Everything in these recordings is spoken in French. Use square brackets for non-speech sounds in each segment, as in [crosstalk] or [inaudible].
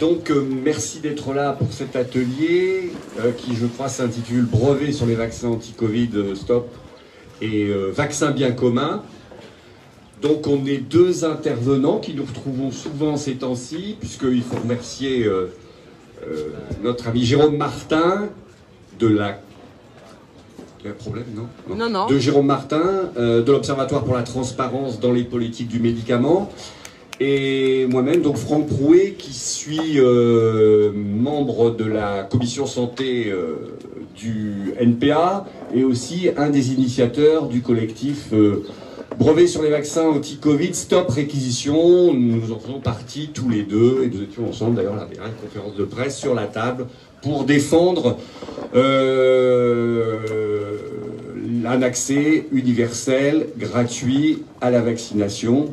Donc, euh, merci d'être là pour cet atelier euh, qui, je crois, s'intitule Brevet sur les vaccins anti-Covid, euh, stop, et vaccins bien communs. Donc, on est deux intervenants qui nous retrouvons souvent ces temps-ci, puisqu'il faut remercier notre ami Jérôme Martin de la. Il y a un problème, non, non Non, De Jérôme Martin, de l'Observatoire pour la transparence dans les politiques du médicament et moi-même, donc Franck Prouet, qui suis euh, membre de la commission santé euh, du NPA et aussi un des initiateurs du collectif euh, Brevet sur les vaccins anti-Covid, stop réquisition. Nous en faisons partie tous les deux et nous étions ensemble d'ailleurs la dernière conférence de presse sur la table pour défendre un accès universel, gratuit à la vaccination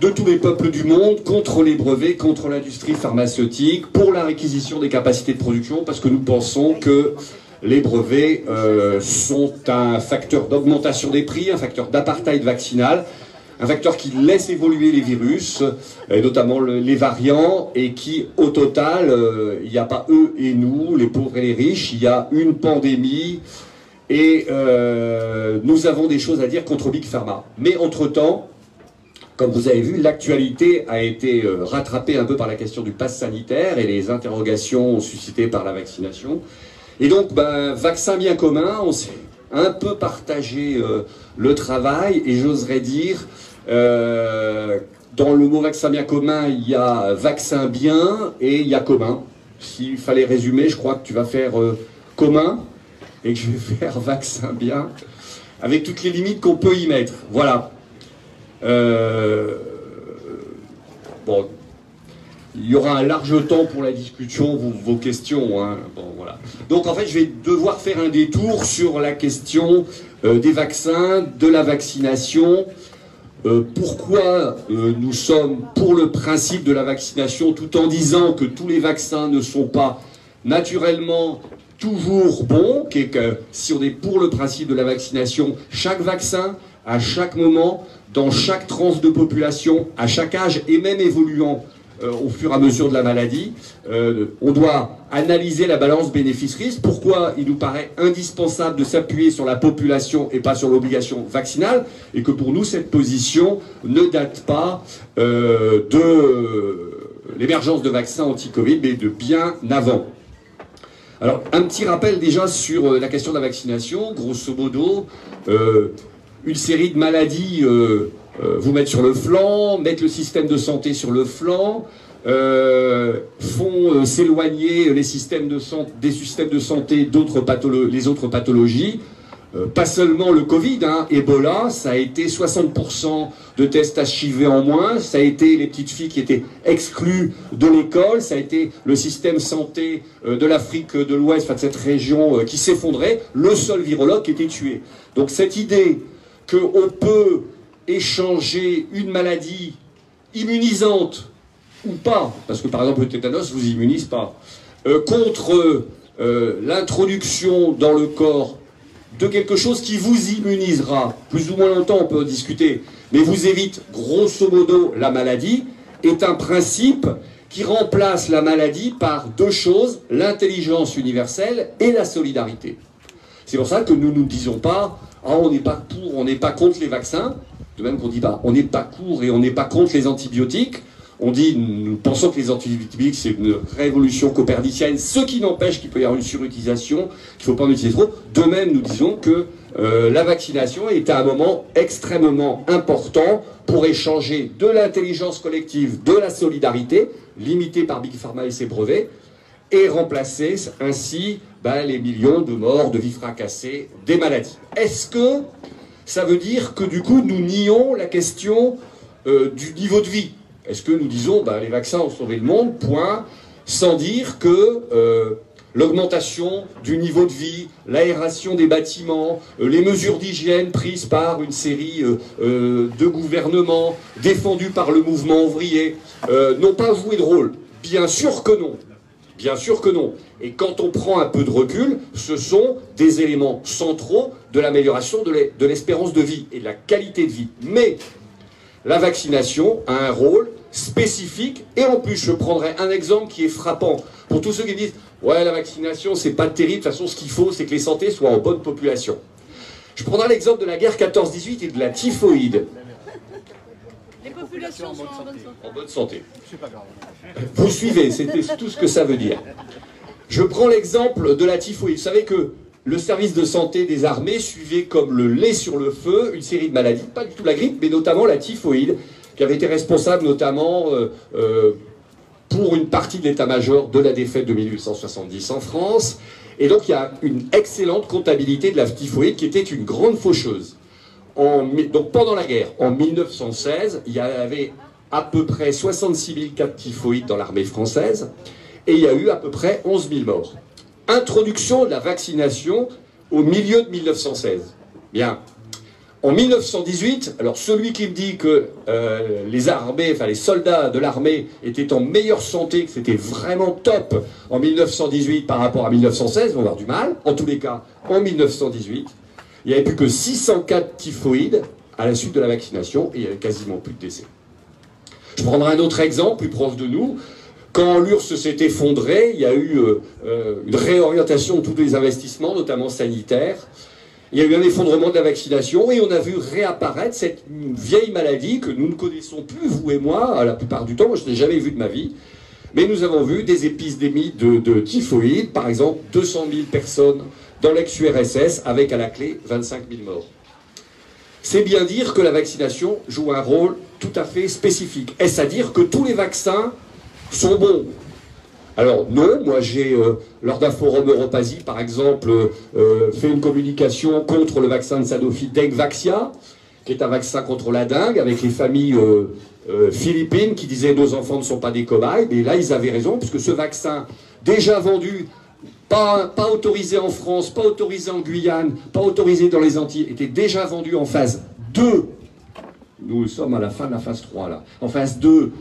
de tous les peuples du monde contre les brevets, contre l'industrie pharmaceutique, pour la réquisition des capacités de production, parce que nous pensons que les brevets euh, sont un facteur d'augmentation des prix, un facteur d'apartheid vaccinal, un facteur qui laisse évoluer les virus, et notamment les variants, et qui, au total, euh, il n'y a pas eux et nous, les pauvres et les riches, il y a une pandémie, et euh, nous avons des choses à dire contre Big Pharma. Mais entre-temps, comme vous avez vu, l'actualité a été euh, rattrapée un peu par la question du pass sanitaire et les interrogations suscitées par la vaccination. Et donc, ben, vaccin bien commun, on s'est un peu partagé euh, le travail et j'oserais dire, euh, dans le mot vaccin bien commun, il y a vaccin bien et il y a commun. S'il fallait résumer, je crois que tu vas faire commun et que je vais [laughs] faire vaccin bien, avec toutes les limites qu'on peut y mettre. Voilà. Euh, bon, il y aura un large temps pour la discussion, vos, questions. Hein. Bon, voilà. Donc en fait, je vais devoir faire un détour sur la question euh, des vaccins, de la vaccination. Euh, pourquoi nous sommes pour le principe de la vaccination tout en disant que tous les vaccins ne sont pas naturellement toujours bons, que si on est pour le principe de la vaccination, chaque vaccin, à chaque moment, dans chaque tranche de population, à chaque âge et même évoluant euh, au fur et à mesure de la maladie. Euh, on doit analyser la balance bénéfice-risque. Pourquoi il nous paraît indispensable de s'appuyer sur la population et pas sur l'obligation vaccinale et que pour nous cette position ne date pas euh, de l'émergence de vaccins anti-Covid, mais de bien avant. Alors, un petit rappel déjà sur la question de la vaccination. Grosso modo, une série de maladies euh, euh, vous mettre sur le flanc, mettre le système de santé sur le flanc, euh, font s'éloigner les systèmes de des systèmes de santé d'autres les autres pathologies. pas seulement le Covid, hein, Ebola, ça a été 60% de tests HIV en moins, ça a été les petites filles qui étaient exclues de l'école, ça a été le système santé de l'Afrique de l'Ouest, enfin de cette région qui s'effondrait, le seul virologue qui était tué. Donc cette idée qu'on peut échanger une maladie immunisante ou pas, parce que par exemple le tétanos vous immunise pas, euh, contre euh, l'introduction dans le corps de quelque chose qui vous immunisera, plus ou moins longtemps on peut en discuter, mais vous évite grosso modo la maladie, est un principe qui remplace la maladie par deux choses, l'intelligence universelle et la solidarité. C'est pour ça que nous ne disons pas ah, on n'est pas pour, on n'est pas contre les vaccins, de même qu'on dit bah, on n'est pas pour et on n'est pas contre les antibiotiques. On dit, nous pensons que les antibiotiques, c'est une révolution copernicienne, ce qui n'empêche qu'il peut y avoir une surutilisation, qu'il ne faut pas en utiliser trop. De même, nous disons que euh, la vaccination est à un moment extrêmement important pour échanger de l'intelligence collective, de la solidarité, limitée par Big Pharma et ses brevets, et remplacer ainsi ben, les millions de morts, de vies fracassées, des maladies. Est-ce que ça veut dire que du coup nous nions la question euh, du niveau de vie? Est-ce que nous disons ben, les vaccins ont sauvé le monde, point, sans dire que euh, l'augmentation du niveau de vie, l'aération des bâtiments, euh, les mesures d'hygiène prises par une série de gouvernements défendus par le mouvement ouvrier n'ont pas joué de rôle? Bien sûr que non. Bien sûr que non. Et quand on prend un peu de recul, ce sont des éléments centraux de l'amélioration de l'espérance de vie et de la qualité de vie. Mais la vaccination a un rôle spécifique. Et en plus, je prendrai un exemple qui est frappant pour tous ceux qui disent Ouais, la vaccination, c'est pas terrible. De toute façon, ce qu'il faut, c'est que les santé soient en bonne population. Je prendrai l'exemple de la guerre 14-18 et de la typhoïde. Les populations sont en bonne santé. En bonne santé. Vous suivez, c'est tout ce que ça veut dire. Je prends l'exemple de la typhoïde. Vous savez que le service de santé des armées suivait comme le lait sur le feu une série de maladies, pas du tout la grippe, mais notamment la typhoïde, qui avait été responsable notamment euh, euh, pour une partie de l'état-major de la défaite de 1870 en France. Et donc il y a une excellente comptabilité de la typhoïde qui était une grande faucheuse. Donc pendant la guerre, en 1916, il y avait à peu près 66 000 cas de typhoïde dans l'armée française et il y a eu à peu près 11 000 morts. Introduction de la vaccination au milieu de 1916. Bien. En 1918, alors celui qui me dit que euh, les armées, enfin les soldats de l'armée étaient en meilleure santé, que c'était vraiment top en 1918 par rapport à 1916, vont avoir du mal. En tous les cas, en 1918, il n'y avait plus que 600 cas de typhoïde à la suite de la vaccination et il n'y avait quasiment plus de décès. Je prendrai un autre exemple plus proche de nous. Quand l'URSS s'est effondré, il y a eu euh, euh, une réorientation de tous les investissements, notamment sanitaires. Il y a eu un effondrement de la vaccination et on a vu réapparaître cette vieille maladie que nous ne connaissons plus, vous et moi, la plupart du temps. Moi, je n'ai jamais vu de ma vie. Mais nous avons vu des épidémies de, de typhoïde, par exemple 200 000 personnes dans l'ex-URSS, avec à la clé 25 000 morts. C'est bien dire que la vaccination joue un rôle tout à fait spécifique. Est-ce à dire que tous les vaccins sont bons? Alors non, moi j'ai, euh, lors d'un forum Europasie par exemple, euh, fait une communication contre le vaccin de Sanofi Dengvaxia, qui est un vaccin contre la dengue, avec les familles euh, philippines qui disaient nos enfants ne sont pas des cobayes, mais là ils avaient raison, puisque ce vaccin, déjà vendu, pas, autorisé en France, pas autorisé en Guyane, pas autorisé dans les Antilles, était déjà vendu en phase 2. Nous sommes à la fin de la phase 3 là. En phase 2,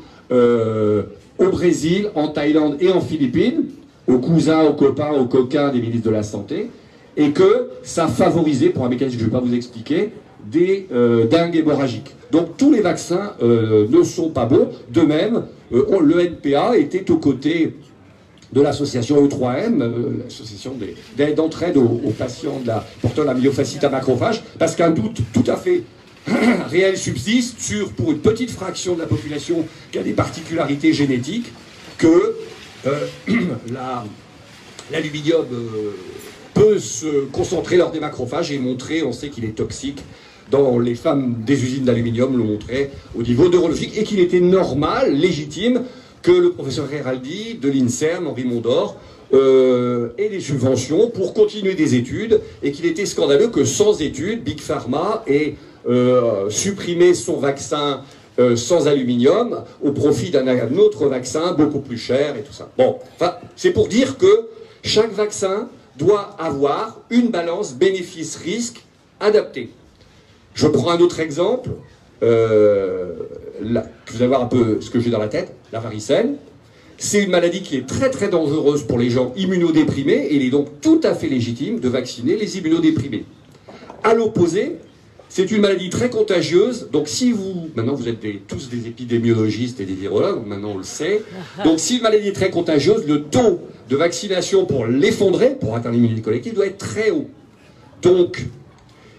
au Brésil, en Thaïlande et en Philippines, aux cousins, aux copains, aux coquins des ministres de la Santé, et que ça favorisait, pour un mécanisme que je ne vais pas vous expliquer, des euh, dingues hémorragiques. Donc tous les vaccins euh, ne sont pas bons. De même, euh, le NPA était aux côtés de l'association E3M, l'association d'entraide aux, patients de la, portant la myofascite à macrophage, parce qu'un doute tout à fait [clears throat] réel subsiste sur, pour une petite fraction de la population qui a des particularités génétiques, que euh, [clears throat] l'aluminium euh, peut se concentrer lors des macrophages et montrer, on sait qu'il est toxique dans les femmes des usines d'aluminium l'ont montré au niveau neurologique et qu'il était normal, légitime, que le professeur Heraldi de l'INSERM, Henri Mondor, euh, ait des subventions pour continuer des études et qu'il était scandaleux que sans études, Big Pharma ait euh, supprimer son vaccin euh, sans aluminium au profit d'un autre vaccin beaucoup plus cher et tout ça. Bon, c'est pour dire que chaque vaccin doit avoir une balance bénéfice-risque adaptée. Je prends un autre exemple, euh, vous allez voir un peu ce que j'ai dans la tête, la varicelle. C'est une maladie qui est très très dangereuse pour les gens immunodéprimés et il est donc tout à fait légitime de vacciner les immunodéprimés. À l'opposé, c'est une maladie très contagieuse. Donc si vous, maintenant vous êtes tous des épidémiologistes et des virologues, maintenant on le sait. Donc si une maladie est très contagieuse, le taux de vaccination pour l'effondrer, pour atteindre l'immunité collective, doit être très haut. Donc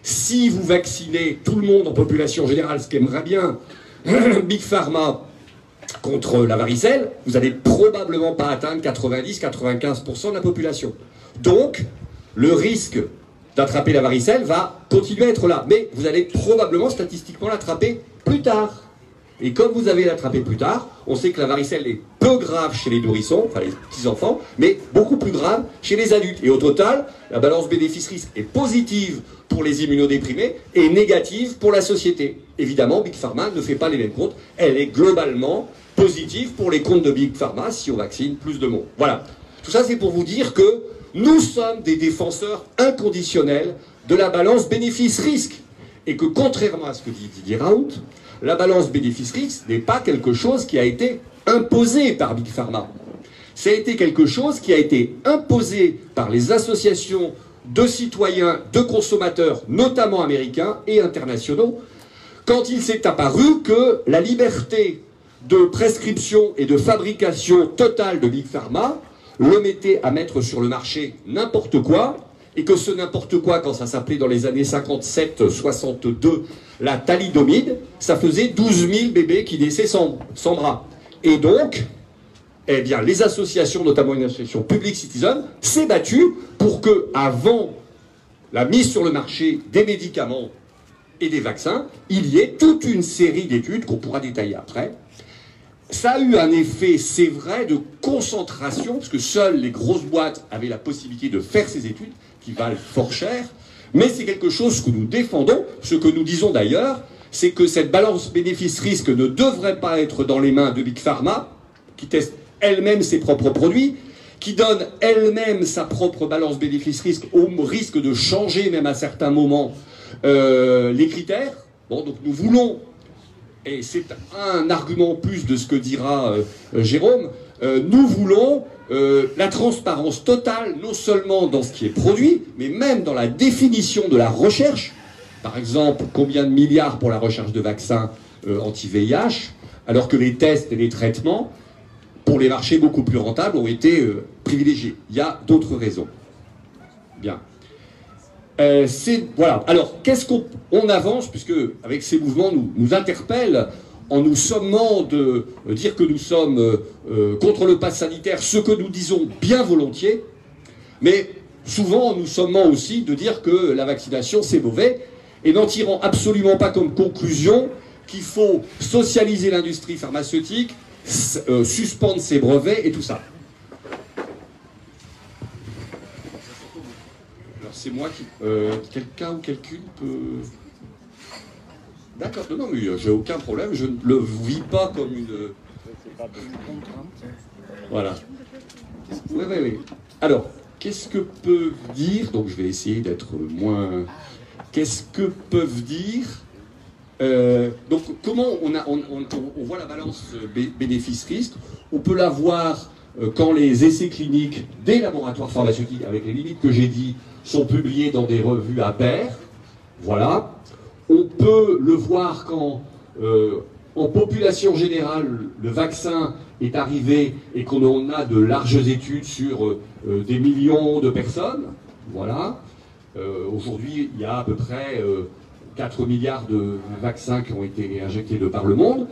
si vous vaccinez tout le monde en population générale, ce qu'aimerait bien [clears throat] Big Pharma contre la varicelle, vous n'allez probablement pas atteindre 90-95% de la population. Donc, le risque d'attraper la varicelle va continuer à être là. Mais vous allez probablement statistiquement l'attraper plus tard. Et comme vous allez l'attraper plus tard, on sait que la varicelle est peu grave chez les nourrissons, enfin les petits-enfants, mais beaucoup plus grave chez les adultes. Et au total, la balance bénéfice-risque est positive pour les immunodéprimés et négative pour la société. Évidemment, Big Pharma ne fait pas les mêmes comptes. Elle est globalement positive pour les comptes de Big Pharma si on vaccine plus de monde. Voilà. Tout ça, c'est pour vous dire que nous sommes des défenseurs inconditionnels de la balance bénéfice-risque. Et que contrairement à ce que dit Didier Raoult, la balance bénéfice-risque n'est pas quelque chose qui a été imposé par Big Pharma. Ça a été quelque chose qui a été imposé par les associations de citoyens, de consommateurs, notamment américains et internationaux, quand il s'est apparu que la liberté de prescription et de fabrication totale de Big Pharma le mettait à mettre sur le marché n'importe quoi, et que ce n'importe quoi, quand ça s'appelait dans les années 57-62 la thalidomide, ça faisait 12 000 bébés qui naissaient sans, bras. Et donc, eh bien, les associations, notamment une association Public Citizen, s'est battue pour que, avant la mise sur le marché des médicaments et des vaccins, il y ait toute une série d'études qu'on pourra détailler après. Ça a eu un effet, c'est vrai, de concentration, parce que seules les grosses boîtes avaient la possibilité de faire ces études, valent fort cher, mais c'est quelque chose que nous défendons, ce que nous disons d'ailleurs, c'est que cette balance bénéfice-risque ne devrait pas être dans les mains de Big Pharma, qui teste elle-même ses propres produits, qui donne elle-même sa propre balance bénéfice-risque au risque de changer même à certains moments euh, les critères. Bon, donc nous voulons, et c'est un argument plus de ce que dira euh, Jérôme, euh, nous voulons la transparence totale, non seulement dans ce qui est produit, mais même dans la définition de la recherche. Par exemple, combien de milliards pour la recherche de vaccins anti-VIH, alors que les tests et les traitements, pour les marchés beaucoup plus rentables, ont été privilégiés. Il y a d'autres raisons. Bien. Euh, voilà. Alors, qu'est-ce qu'on avance, puisque avec ces mouvements nous, nous interpellent en nous sommant de dire que nous sommes euh, contre le pass sanitaire, ce que nous disons bien volontiers, mais souvent en nous sommant aussi de dire que la vaccination c'est mauvais, et n'en tirant absolument pas comme conclusion qu'il faut socialiser l'industrie pharmaceutique, euh, suspendre ses brevets et tout ça. c'est moi qui. Euh, quelqu'un ou quelqu'une peut. D'accord, non, mais j'ai aucun problème, je ne le vis pas comme une. Voilà. Oui, oui, oui. Alors, qu'est-ce que peuvent dire, donc je vais essayer d'être moins. Qu'est-ce que peuvent dire. Euh, donc, comment on, a, on, on voit la balance bénéfice-risque On peut la voir euh, quand les essais cliniques des laboratoires pharmaceutiques, avec les limites que j'ai dit, sont publiés dans des revues à pair. Voilà. On peut le voir quand, euh, en population générale, le vaccin est arrivé et qu'on a de larges études sur euh, des millions de personnes. Voilà. Aujourd'hui, il y a à peu près 4 milliards de vaccins qui ont été injectés de par le monde.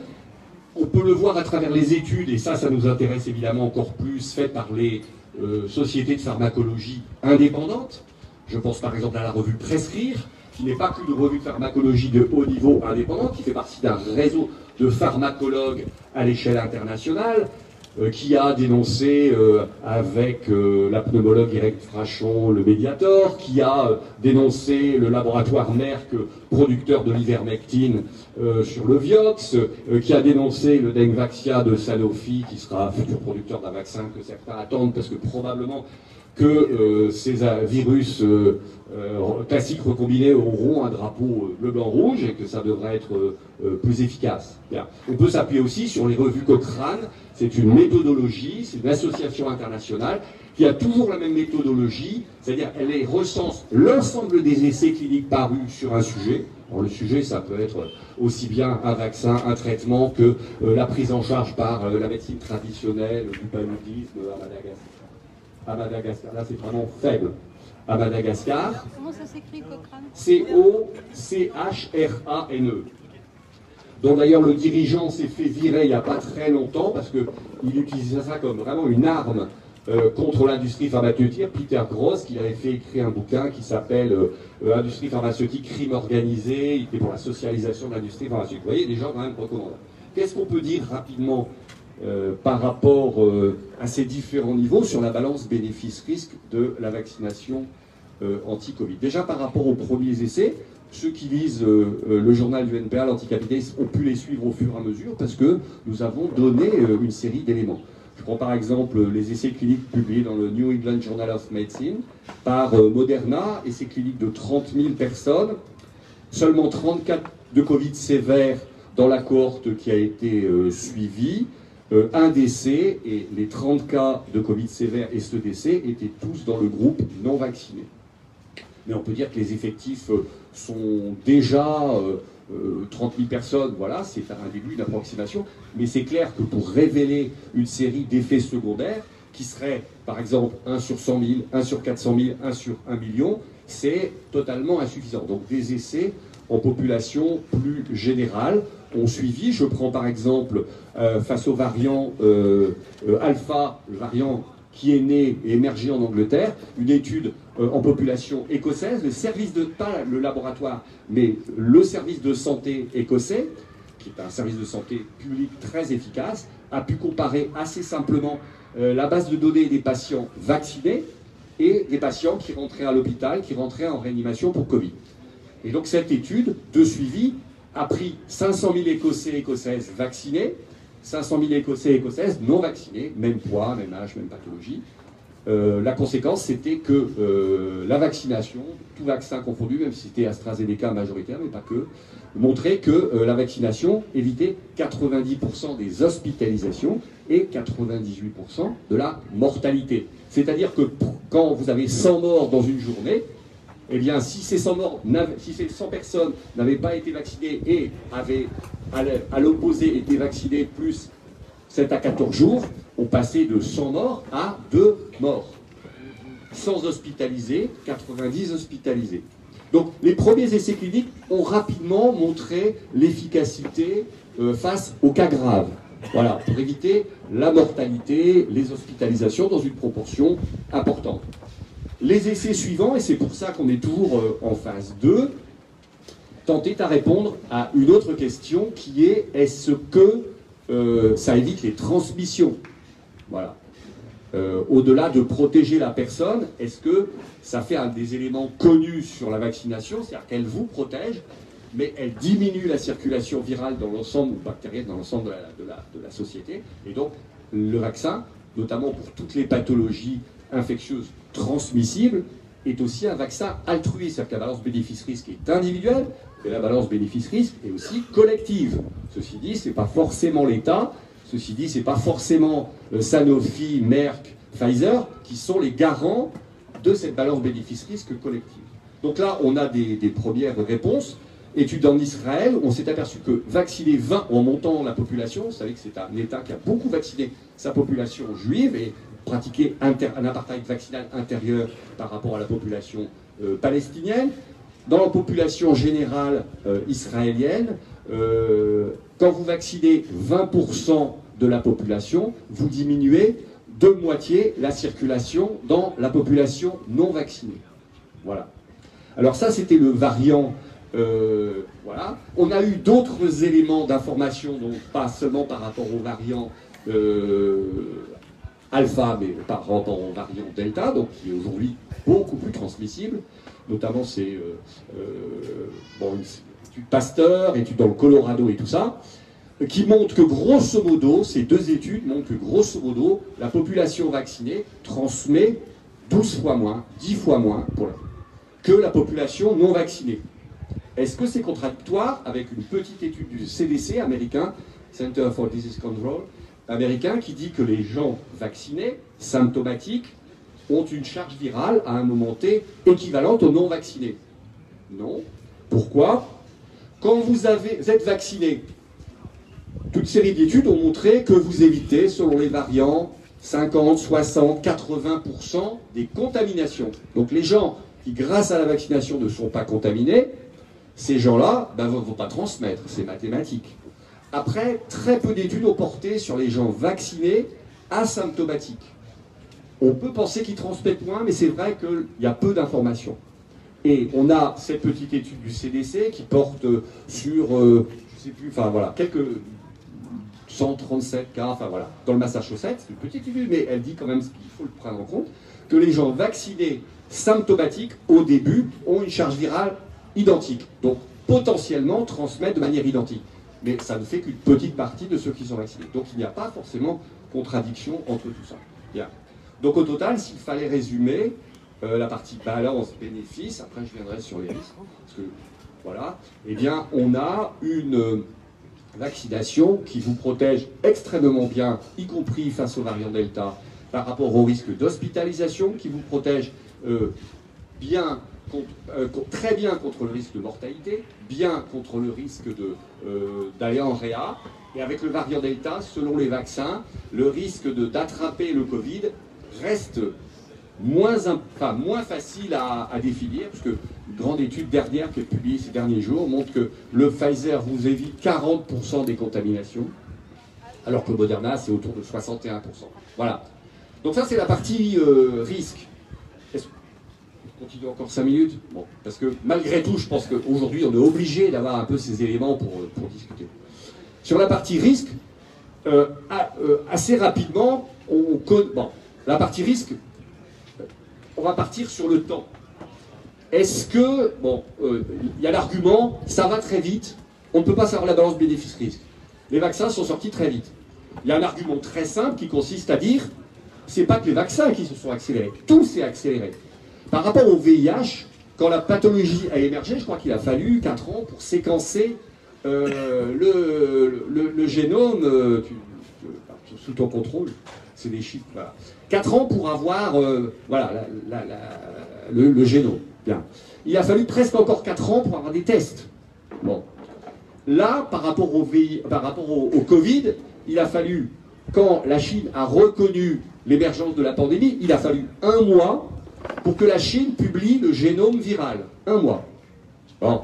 On peut le voir à travers les études, et ça, ça nous intéresse évidemment encore plus, faites par les euh, sociétés de pharmacologie indépendantes. Je pense par exemple à la revue Prescrire, qui n'est pas qu'une revue de pharmacologie de haut niveau indépendante, qui fait partie d'un réseau de pharmacologues à l'échelle internationale, euh, qui a dénoncé euh, avec euh, la pneumologue Frachon le Mediator, qui a dénoncé le laboratoire Merck, producteur de l'ivermectine sur le Vioxx, qui a dénoncé le Dengvaxia de Sanofi, qui sera futur producteur d'un vaccin que certains attendent, parce que probablement que ces virus classiques recombinés auront un drapeau bleu, blanc, rouge et que ça devrait être plus efficace. On peut s'appuyer aussi sur les revues Cochrane c'est une méthodologie, c'est une association internationale qui a toujours la même méthodologie, c'est-à-dire elle recense l'ensemble des essais cliniques parus sur un sujet. le sujet, ça peut être aussi bien un vaccin, un traitement que euh, la prise en charge par euh, la médecine traditionnelle, du paludisme à Madagascar. À Madagascar, là c'est vraiment faible. À Madagascar. Comment ça s'écrit Cochrane? C-O-C-H-R-A-N-E dont d'ailleurs le dirigeant s'est fait virer il n'y a pas très longtemps parce qu'il utilisait ça comme vraiment une arme euh, contre l'industrie pharmaceutique. Peter Gross, qui avait fait écrire un bouquin qui s'appelle euh, Industrie pharmaceutique, crime organisé, il était pour la socialisation de l'industrie pharmaceutique. Vous voyez, des gens quand même recommandables. Qu'est-ce qu'on peut dire rapidement euh, par rapport à ces différents niveaux sur la balance bénéfice-risque de la vaccination anti-Covid. Déjà par rapport aux premiers essais, ceux qui lisent euh, euh, le journal du NPA, l'anticapitalisme, ont pu les suivre au fur et à mesure parce que nous avons donné euh, une série d'éléments. Je prends par exemple les essais cliniques publiés dans le New England Journal of Medicine par Moderna, essais cliniques de 30 000 personnes, seulement 34 de Covid sévère dans la cohorte qui a été suivie, un décès et les 30 cas de Covid sévère et ce décès étaient tous dans le groupe non vacciné. Mais on peut dire que les effectifs sont déjà euh, 30 000 personnes, voilà, c'est un début, une approximation, mais c'est clair que pour révéler une série d'effets secondaires, qui seraient par exemple 1 sur 100 000, 1 sur 400 000, 1 sur 1 million, c'est totalement insuffisant. Donc des essais en population plus générale ont suivi. Je prends par exemple, euh, face au variant euh, euh, alpha, le variant qui est né et émergé en Angleterre, une étude en population écossaise, le service de, pas le laboratoire, mais le service de santé écossais, qui est un service de santé public très efficace, a pu comparer assez simplement la base de données des patients vaccinés et des patients qui rentraient à l'hôpital, qui rentraient en réanimation pour Covid. Et donc cette étude de suivi a pris 500 000 Écossais et Écossaises vaccinés, 500 000 Écossais et Écossaises non vaccinés, même poids, même âge, même pathologie. Euh, la conséquence, c'était que euh, la vaccination, tout vaccin confondu, même si c'était AstraZeneca majoritaire, mais pas que, montrait que euh, la vaccination évitait 90% des hospitalisations et 98% de la mortalité. C'est-à-dire que quand vous avez 100 morts dans une journée, eh bien, si ces 100, morts, si ces 100 personnes n'avaient pas été vaccinées et avaient, à l'opposé, été vaccinées plus 7 à 14 jours, on passait de 100 morts à 2 morts. 100 hospitalisés, 90 hospitalisés. Donc, les premiers essais cliniques ont rapidement montré l'efficacité euh, face aux cas graves. Voilà, pour éviter la mortalité, les hospitalisations dans une proportion importante. Les essais suivants, et c'est pour ça qu'on est toujours euh, en phase 2, tentaient à répondre à une autre question qui est est-ce que euh, ça évite les transmissions? Voilà. Euh, au-delà de protéger la personne, est-ce que ça fait un des éléments connus sur la vaccination, c'est-à-dire qu'elle vous protège, mais elle diminue la circulation virale dans l'ensemble, ou bactérienne dans l'ensemble de la, société. Et donc, le vaccin, notamment pour toutes les pathologies infectieuses transmissibles, est aussi un vaccin altruiste, c'est-à-dire que la balance bénéfice-risque est individuelle, mais la balance bénéfice-risque est aussi collective. Ceci dit, ce n'est pas forcément l'État, ceci dit, ce n'est pas forcément euh, Sanofi, Merck, Pfizer qui sont les garants de cette balance bénéfice-risque collective. Donc là, on a des premières réponses. Étude en Israël, on s'est aperçu que vacciner 20 en montant la population, vous savez que c'est un État qui a beaucoup vacciné sa population juive et pratiqué un apartheid vaccinal intérieur par rapport à la population euh, palestinienne. Dans la population générale euh, israélienne, euh, quand vous vaccinez 20% de la population, vous diminuez de moitié la circulation dans la population non vaccinée. Voilà. Alors ça, c'était le variant voilà. On a eu d'autres éléments d'information, donc pas seulement par rapport aux variants alpha, mais par rapport aux variants delta, donc qui est aujourd'hui beaucoup plus transmissible. Notamment, c'est euh, bon, une étude Pasteur, étude dans le Colorado et tout ça, qui montre que grosso modo, ces deux études montrent que grosso modo, la population vaccinée transmet 12 fois moins, 10 fois moins que la population non vaccinée. Est-ce que c'est contradictoire avec une petite étude du CDC américain, Center for Disease Control, américain, qui dit que les gens vaccinés, symptomatiques, ont une charge virale à un moment T équivalente aux non vaccinés Non. Pourquoi? Quand vous, êtes vacciné, toute série d'études ont montré que vous évitez, selon les variants, 50, 60, 80% des contaminations. Donc les gens qui, grâce à la vaccination, ne sont pas contaminés, ces gens-là ne ben, vont pas transmettre, c'est mathématique. Après, très peu d'études ont porté sur les gens vaccinés asymptomatiques. On peut penser qu'ils transmettent moins, mais c'est vrai qu'il y a peu d'informations. Et on a cette petite étude du CDC qui porte sur, euh, je sais plus, enfin voilà, quelques 137 cas, enfin voilà, dans le Massachusetts, c'est une petite étude, mais elle dit quand même ce qu'il faut le prendre en compte, que les gens vaccinés symptomatiques, au début, ont une charge virale identiques, donc potentiellement transmettre de manière identique. Mais ça ne fait qu'une petite partie de ceux qui sont vaccinés. Donc il n'y a pas forcément contradiction entre tout ça. Bien. Donc au total, s'il fallait résumer euh, la partie balance bénéfice, après je viendrai sur les risques, parce que voilà, eh bien on a une vaccination qui vous protège extrêmement bien, y compris face aux variants Delta, par rapport au risque d'hospitalisation, qui vous protège euh, bien euh, très bien contre le risque de mortalité, bien contre le risque d'aller en réa, et avec le variant Delta, selon les vaccins, le risque d'attraper le Covid reste moins, enfin, moins facile à, définir, parce que une grande étude dernière qui est publiée ces derniers jours montre que le Pfizer vous évite 40% des contaminations, alors que Moderna, c'est autour de 61%. Voilà. Donc ça, c'est la partie euh, risque. Est-ce qu'on continue encore 5 minutes Bon, parce que malgré tout, je pense qu'aujourd'hui, on est obligé d'avoir un peu ces éléments pour, pour discuter. Sur la partie risque, euh, euh, assez rapidement, on connaît... Bon, la partie risque, on va partir sur le temps. Est-ce que, bon, euh, il y a l'argument, ça va très vite, on ne peut pas savoir la balance bénéfice-risque. Les vaccins sont sortis très vite. Il y a un argument très simple qui consiste à dire, c'est pas que les vaccins qui se sont accélérés, tout s'est accéléré. Par rapport au VIH, quand la pathologie a émergé, je crois qu'il a fallu 4 ans pour séquencer euh, le, génome euh, sous ton contrôle. C'est des chiffres. Voilà. 4 ans pour avoir euh, voilà, le, génome. Bien. Il a fallu presque encore 4 ans pour avoir des tests. Bon. Là, par rapport au, par rapport au, Covid, il a fallu, quand la Chine a reconnu l'émergence de la pandémie, il a fallu un mois pour que la Chine publie le génome viral. Un mois. Bon.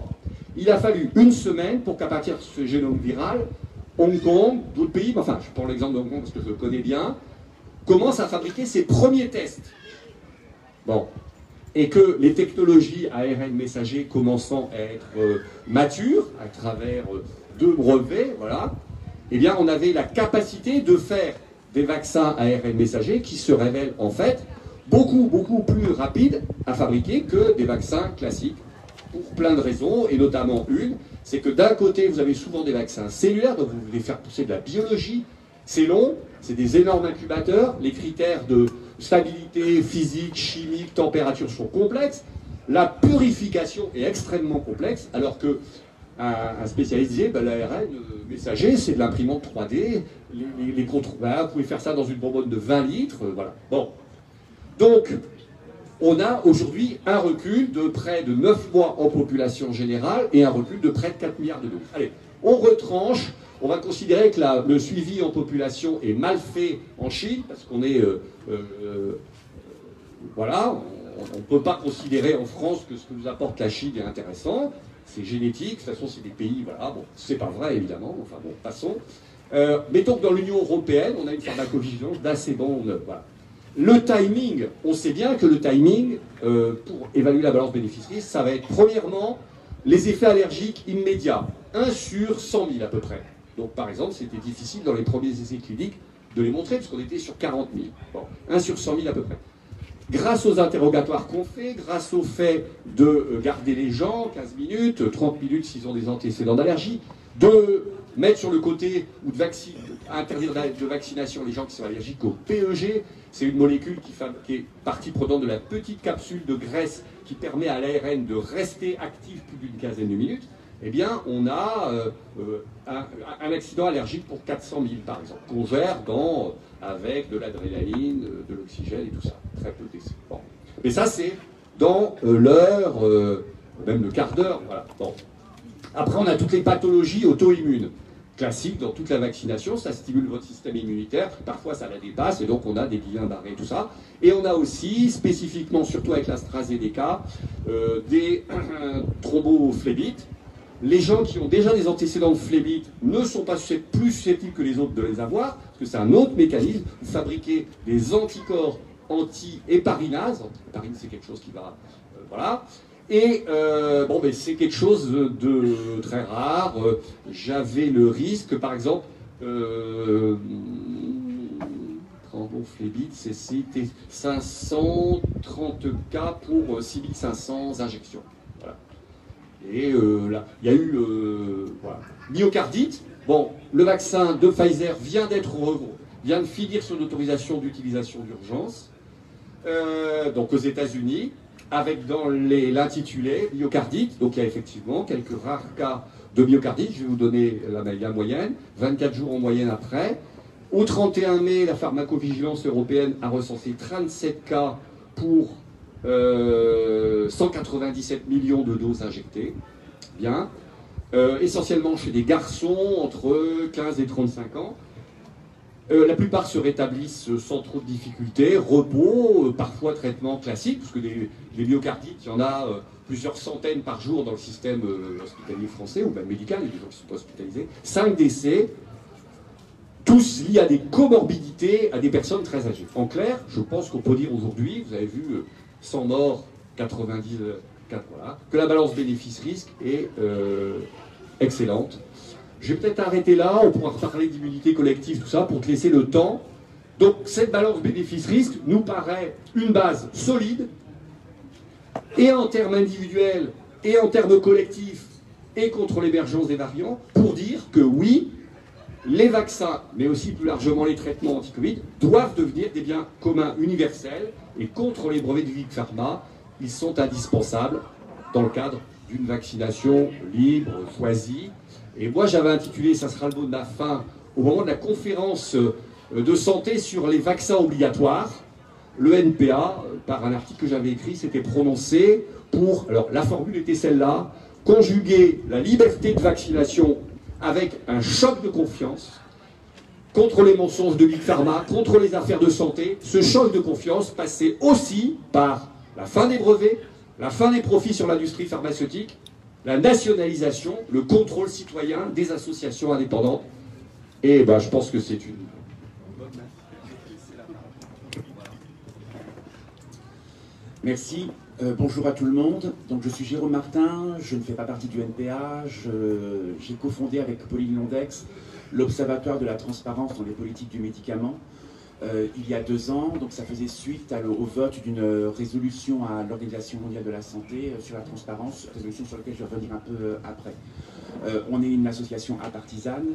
Il a fallu une semaine pour qu'à partir de ce génome viral, Hong Kong, d'autres pays, enfin je prends l'exemple de Hong Kong parce que je le connais bien, commence à fabriquer ses premiers tests. Bon. Et que les technologies ARN messager commençant à être euh, matures à travers euh, deux brevets, voilà, eh bien on avait la capacité de faire des vaccins ARN messager qui se révèlent en fait beaucoup, beaucoup plus rapides à fabriquer que des vaccins classiques pour plein de raisons, et notamment une, c'est que d'un côté, vous avez souvent des vaccins cellulaires, donc vous voulez faire pousser de la biologie, c'est long, c'est des énormes incubateurs, les critères de stabilité physique, chimique, température sont complexes, la purification est extrêmement complexe, alors que un, spécialiste disait bah, l'ARN messager, c'est de l'imprimante 3D, les, les, vous pouvez faire ça dans une bonbonne de 20 litres, euh, voilà. Bon. Donc, on a aujourd'hui un recul de près de 9 mois en population générale et un recul de près de 4 milliards de doses. Allez, on retranche, on va considérer que le suivi en population est mal fait en Chine, parce qu'on est... Euh, euh, euh, voilà, on ne peut pas considérer en France que ce que nous apporte la Chine est intéressant. C'est génétique, de toute façon c'est des pays, voilà, bon, c'est pas vrai évidemment, enfin bon, passons. mettons que dans l'Union Européenne, on a une pharmacovigilance d'assez bonne, voilà. Le timing, on sait bien que le timing, pour évaluer la balance bénéfice-risque, ça va être premièrement les effets allergiques immédiats, 1 sur 100 000 à peu près. Donc par exemple, c'était difficile dans les premiers essais cliniques de les montrer, puisqu'on était sur 40 000. Bon, 1 sur 100 000 à peu près. Grâce aux interrogatoires qu'on fait, grâce au fait de euh, garder les gens 15 minutes, 30 minutes s'ils ont des antécédents d'allergie, de mettre sur le côté ou de interdire de vaccination les gens qui sont allergiques au PEG, c'est une molécule qui, est partie prenante de la petite capsule de graisse qui permet à l'ARN de rester actif plus d'une quinzaine de minutes eh bien, on a euh, euh, un, accident allergique pour 400 000, par exemple, qu'on gère dans, avec de l'adrénaline, euh, de l'oxygène et tout ça. Très peu. Bon. Mais ça, c'est dans l'heure, même le quart d'heure. Voilà. Après, on a toutes les pathologies auto-immunes. Classiques dans toute la vaccination, ça stimule votre système immunitaire, parfois ça la dépasse, et donc on a des liens barrés, tout ça. Et on a aussi, spécifiquement, surtout avec l'AstraZeneca, euh, des [clears throat] thrombophlébite les gens qui ont déjà des antécédents de phlébite ne sont pas plus susceptibles que les autres de les avoir, parce que c'est un autre mécanisme. Vous fabriquez des anticorps anti-héparinase. Héparine, c'est quelque chose qui va... Euh, voilà. Et euh, bon, ben, c'est quelque chose de très rare. J'avais le risque, par exemple, euh, c'était 530 cas pour 6500 injections. Et euh, là, il y a eu euh, myocardite. Bon, le vaccin de Pfizer vient d'être vient de finir son autorisation d'utilisation d'urgence, euh, donc aux États-Unis, avec dans l'intitulé myocardite. Donc il y a effectivement quelques rares cas de myocardite. Je vais vous donner la, moyenne, 24 jours en moyenne après. Au 31 mai, la pharmacovigilance européenne a recensé 37 cas pour 197 millions de doses injectées. Bien. essentiellement chez des garçons entre 15 et 35 ans. La plupart se rétablissent sans trop de difficultés, repos, parfois traitement classique, puisque des, les myocardites, il y en a plusieurs centaines par jour dans le système hospitalier français, ou même médical, il y a des gens qui sont hospitalisés. 5 décès, tous liés à des comorbidités, à des personnes très âgées. En clair, je pense qu'on peut dire aujourd'hui, vous avez vu, 100 euh, morts, 90, voilà, que la balance bénéfice-risque est euh, excellente. Je vais peut-être arrêter là, on pourra reparler d'immunité collective, tout ça, pour te laisser le temps. Donc cette balance bénéfice-risque nous paraît une base solide, et en termes individuels, et en termes collectifs, et contre l'émergence des variants, pour dire que oui, les vaccins, mais aussi plus largement les traitements anti-Covid, doivent devenir des biens communs universels et contre les brevets de Big Pharma, ils sont indispensables dans le cadre d'une vaccination libre, choisie. Et moi, j'avais intitulé, ça sera le mot de la fin, au moment de la conférence euh, de santé sur les vaccins obligatoires, le NPA, par un article que j'avais écrit, s'était prononcé pour, alors la formule était celle-là, conjuguer la liberté de vaccination avec un choc de confiance contre les mensonges de Big Pharma, contre les affaires de santé. Ce choc de confiance passait aussi par la fin des brevets, la fin des profits sur l'industrie pharmaceutique, la nationalisation, le contrôle citoyen des associations indépendantes. Et ben, je pense que c'est une Merci. Euh, bonjour à tout le monde. Donc, je suis Jérôme Martin, je ne fais pas partie du NPA. J'ai cofondé avec Pauline Londex l'Observatoire de la transparence dans les politiques du médicament euh, il y a deux ans. Donc, ça faisait suite au vote d'une résolution à l'Organisation mondiale de la santé euh, sur la transparence, résolution sur laquelle je vais revenir un peu après. on est une association apartisane,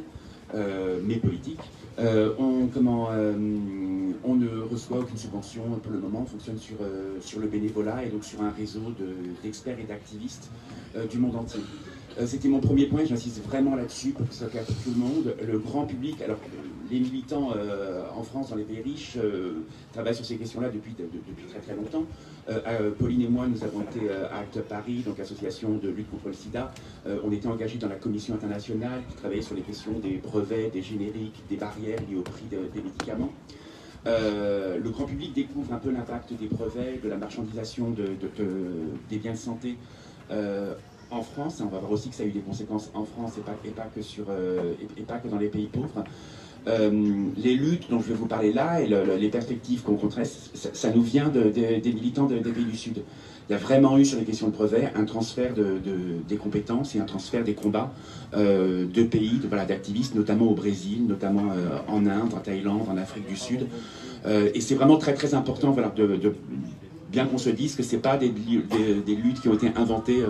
mais politique. Euh, on, euh, ne reçoit aucune subvention pour le moment, on fonctionne euh, sur le bénévolat et donc sur un réseau d'experts et d'activistes du monde entier. C'était mon premier point, j'insiste vraiment là-dessus pour que clair pour tout le monde. Le grand public, alors les militants en France, dans les pays riches, travaillent sur ces questions-là depuis, très très longtemps. Pauline et moi, nous avons été à Act Paris, donc association de lutte contre le sida. on était engagés dans la commission internationale qui travaillait sur les questions des brevets, des génériques, des barrières liées au prix des médicaments. Euh, le grand public découvre un peu l'impact des brevets, de la marchandisation de, des biens de santé euh, en France. On va voir aussi que ça a eu des conséquences en France et pas, que, sur, euh, et, pas que dans les pays pauvres. les luttes dont je vais vous parler là et les perspectives qu'on rencontrait, ça, nous vient des militants des pays du Sud il y a vraiment eu sur les questions de brevet un transfert de, des compétences et un transfert des combats euh, de pays, voilà, d'activistes, notamment au Brésil, notamment euh, en Inde, en Thaïlande, en Afrique du Sud. Euh, et c'est vraiment très très important voilà, de, bien qu'on se dise que ce pas des, des, luttes qui ont été inventées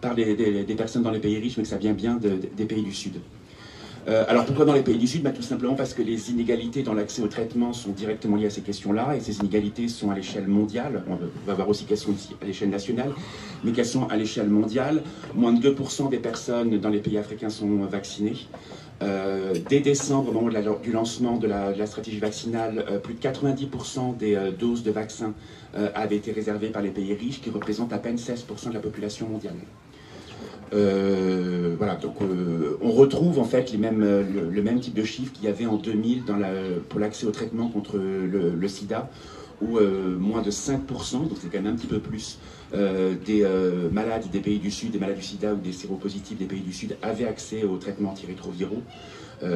par des, personnes dans les pays riches, mais que ça vient bien des pays du Sud. Euh, alors pourquoi dans les pays du Sud? Bah, Tout simplement parce que les inégalités dans l'accès au traitement sont directement liées à ces questions-là, et ces inégalités sont à l'échelle mondiale. On va voir aussi qu'elles sont à l'échelle nationale, mais qu'elles sont à l'échelle mondiale. Moins de 2% des personnes dans les pays africains sont vaccinées. Euh, dès décembre, au moment du lancement de la, stratégie vaccinale, euh, plus de 90% des doses de vaccins avaient été réservées par les pays riches, qui représentent à peine 16% de la population mondiale. Euh, euh, on retrouve en fait euh, le, même type de chiffres qu'il y avait en 2000 dans la, pour l'accès au traitement contre le, sida, où moins de 5%, donc c'est quand même un petit peu plus, des malades des pays du Sud, des malades du sida ou des séropositifs des pays du Sud avaient accès au traitement antirétroviraux,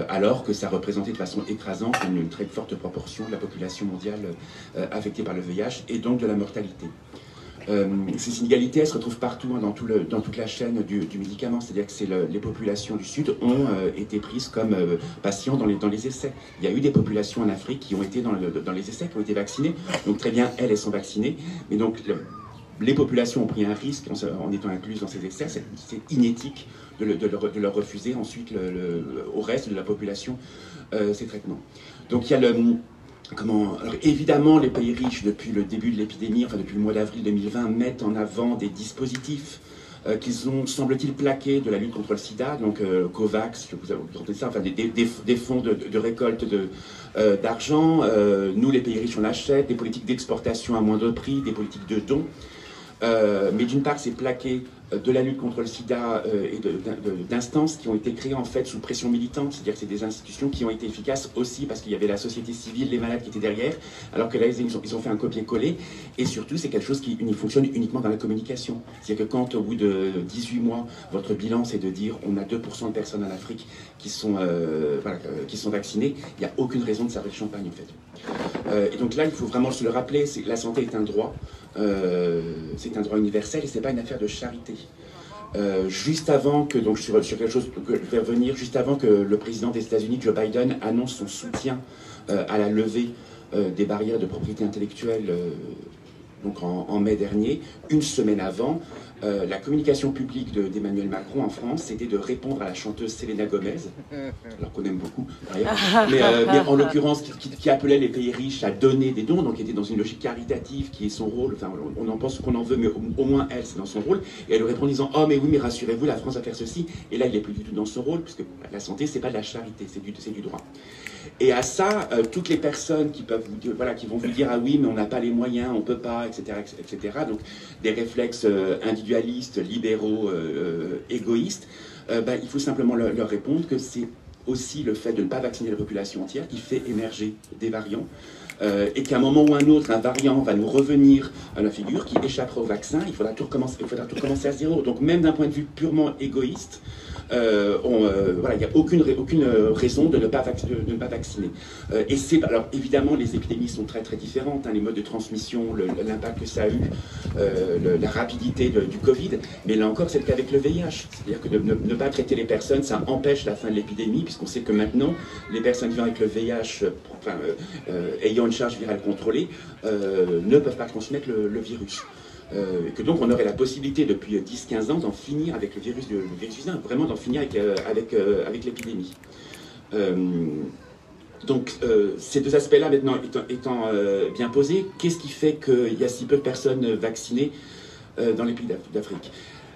alors que ça représentait de façon écrasante une, très forte proportion de la population mondiale affectée par le VIH et donc de la mortalité. Euh, ces inégalités, se retrouvent partout hein, dans, toute la chaîne du, médicament. C'est-à-dire que les populations du Sud ont euh, été prises comme euh, patients dans les, essais. Il y a eu des populations en Afrique qui ont été dans, les essais, qui ont été vaccinées. Donc très bien, elles, elles sont vaccinées. Mais donc les populations ont pris un risque en, étant incluses dans ces essais. C'est inéthique de, de, leur, refuser ensuite au reste de la population ces traitements. Donc il y a le Comment, alors évidemment, les pays riches, depuis le début de l'épidémie, enfin depuis le mois d'avril 2020, mettent en avant des dispositifs euh, qu'ils ont, semble-t-il, plaqué de la lutte contre le sida, donc euh, COVAX, je vous entendez ça, enfin des, fonds de, récolte euh, d'argent. nous, les pays riches, on achète, des politiques d'exportation à moindre prix, des politiques de dons. mais d'une part, c'est plaqué de la lutte contre le sida euh, et d'instances qui ont été créées en fait sous pression militante, c'est-à-dire que c'est des institutions qui ont été efficaces aussi parce qu'il y avait la société civile, les malades qui étaient derrière, alors que là ils ont, fait un copier-coller et surtout c'est quelque chose qui fonctionne uniquement dans la communication. C'est-à-dire que quand au bout de 18 mois votre bilan c'est de dire on a 2% de personnes en Afrique qui sont, euh, vaccinées, il n'y a aucune raison de s'arrêter le champagne en fait. et donc là il faut vraiment se le rappeler, la santé est un droit. Euh, c'est un droit universel et c'est pas une affaire de charité. Euh, juste avant que, donc sur, sur, quelque chose que revenir, juste avant que le président des États-Unis, Joe Biden, annonce son soutien euh, à la levée des barrières de propriété intellectuelle donc en, mai dernier, une semaine avant, euh, la communication publique d'Emmanuel Macron en France, c'était de répondre à la chanteuse Selena Gomez, [laughs] alors qu'on aime beaucoup, mais, euh, mais, en l'occurrence qui, appelait les pays riches à donner des dons, donc qui était dans une logique caritative, qui est son rôle, enfin on en pense qu'on en veut, mais au, moins elle, c'est dans son rôle, et elle répond en disant, oh mais oui, mais rassurez-vous, la France va faire ceci, et là il n'est plus du tout dans son rôle, puisque la santé, c'est pas de la charité, c'est du, du droit. Et à ça, euh, toutes les personnes qui, peuvent vous voilà, qui vont vous dire Ah oui, mais on n'a pas les moyens, on ne peut pas, etc., etc. Donc des réflexes euh, individualistes, libéraux, euh, égoïstes, bah, il faut simplement leur, répondre que c'est aussi le fait de ne pas vacciner la population entière qui fait émerger des variants. et qu'à un moment ou un autre, un variant va nous revenir à la figure qui échappera au vaccin, il faudra tout recommencer, il faudra tout recommencer à zéro. Donc même d'un point de vue purement égoïste, euh, euh, il n'y a aucune, aucune raison de ne pas, vacciner. Euh, et alors évidemment, les épidémies sont très très différentes, hein, les modes de transmission, l'impact que ça a eu, la rapidité du Covid, mais là encore, c'est le cas avec le VIH. C'est-à-dire que de ne, pas traiter les personnes, ça empêche la fin de l'épidémie, puisqu'on sait que maintenant, les personnes vivant avec le VIH, ayant une charge virale contrôlée, ne peuvent pas transmettre le virus. Euh, que donc on aurait la possibilité depuis 10-15 ans d'en finir avec le virus, du virus vraiment d'en finir avec, euh, euh, avec l'épidémie. donc ces deux aspects-là maintenant étant, bien posés, qu'est-ce qui fait qu'il y a si peu de personnes vaccinées dans les pays d'Afrique?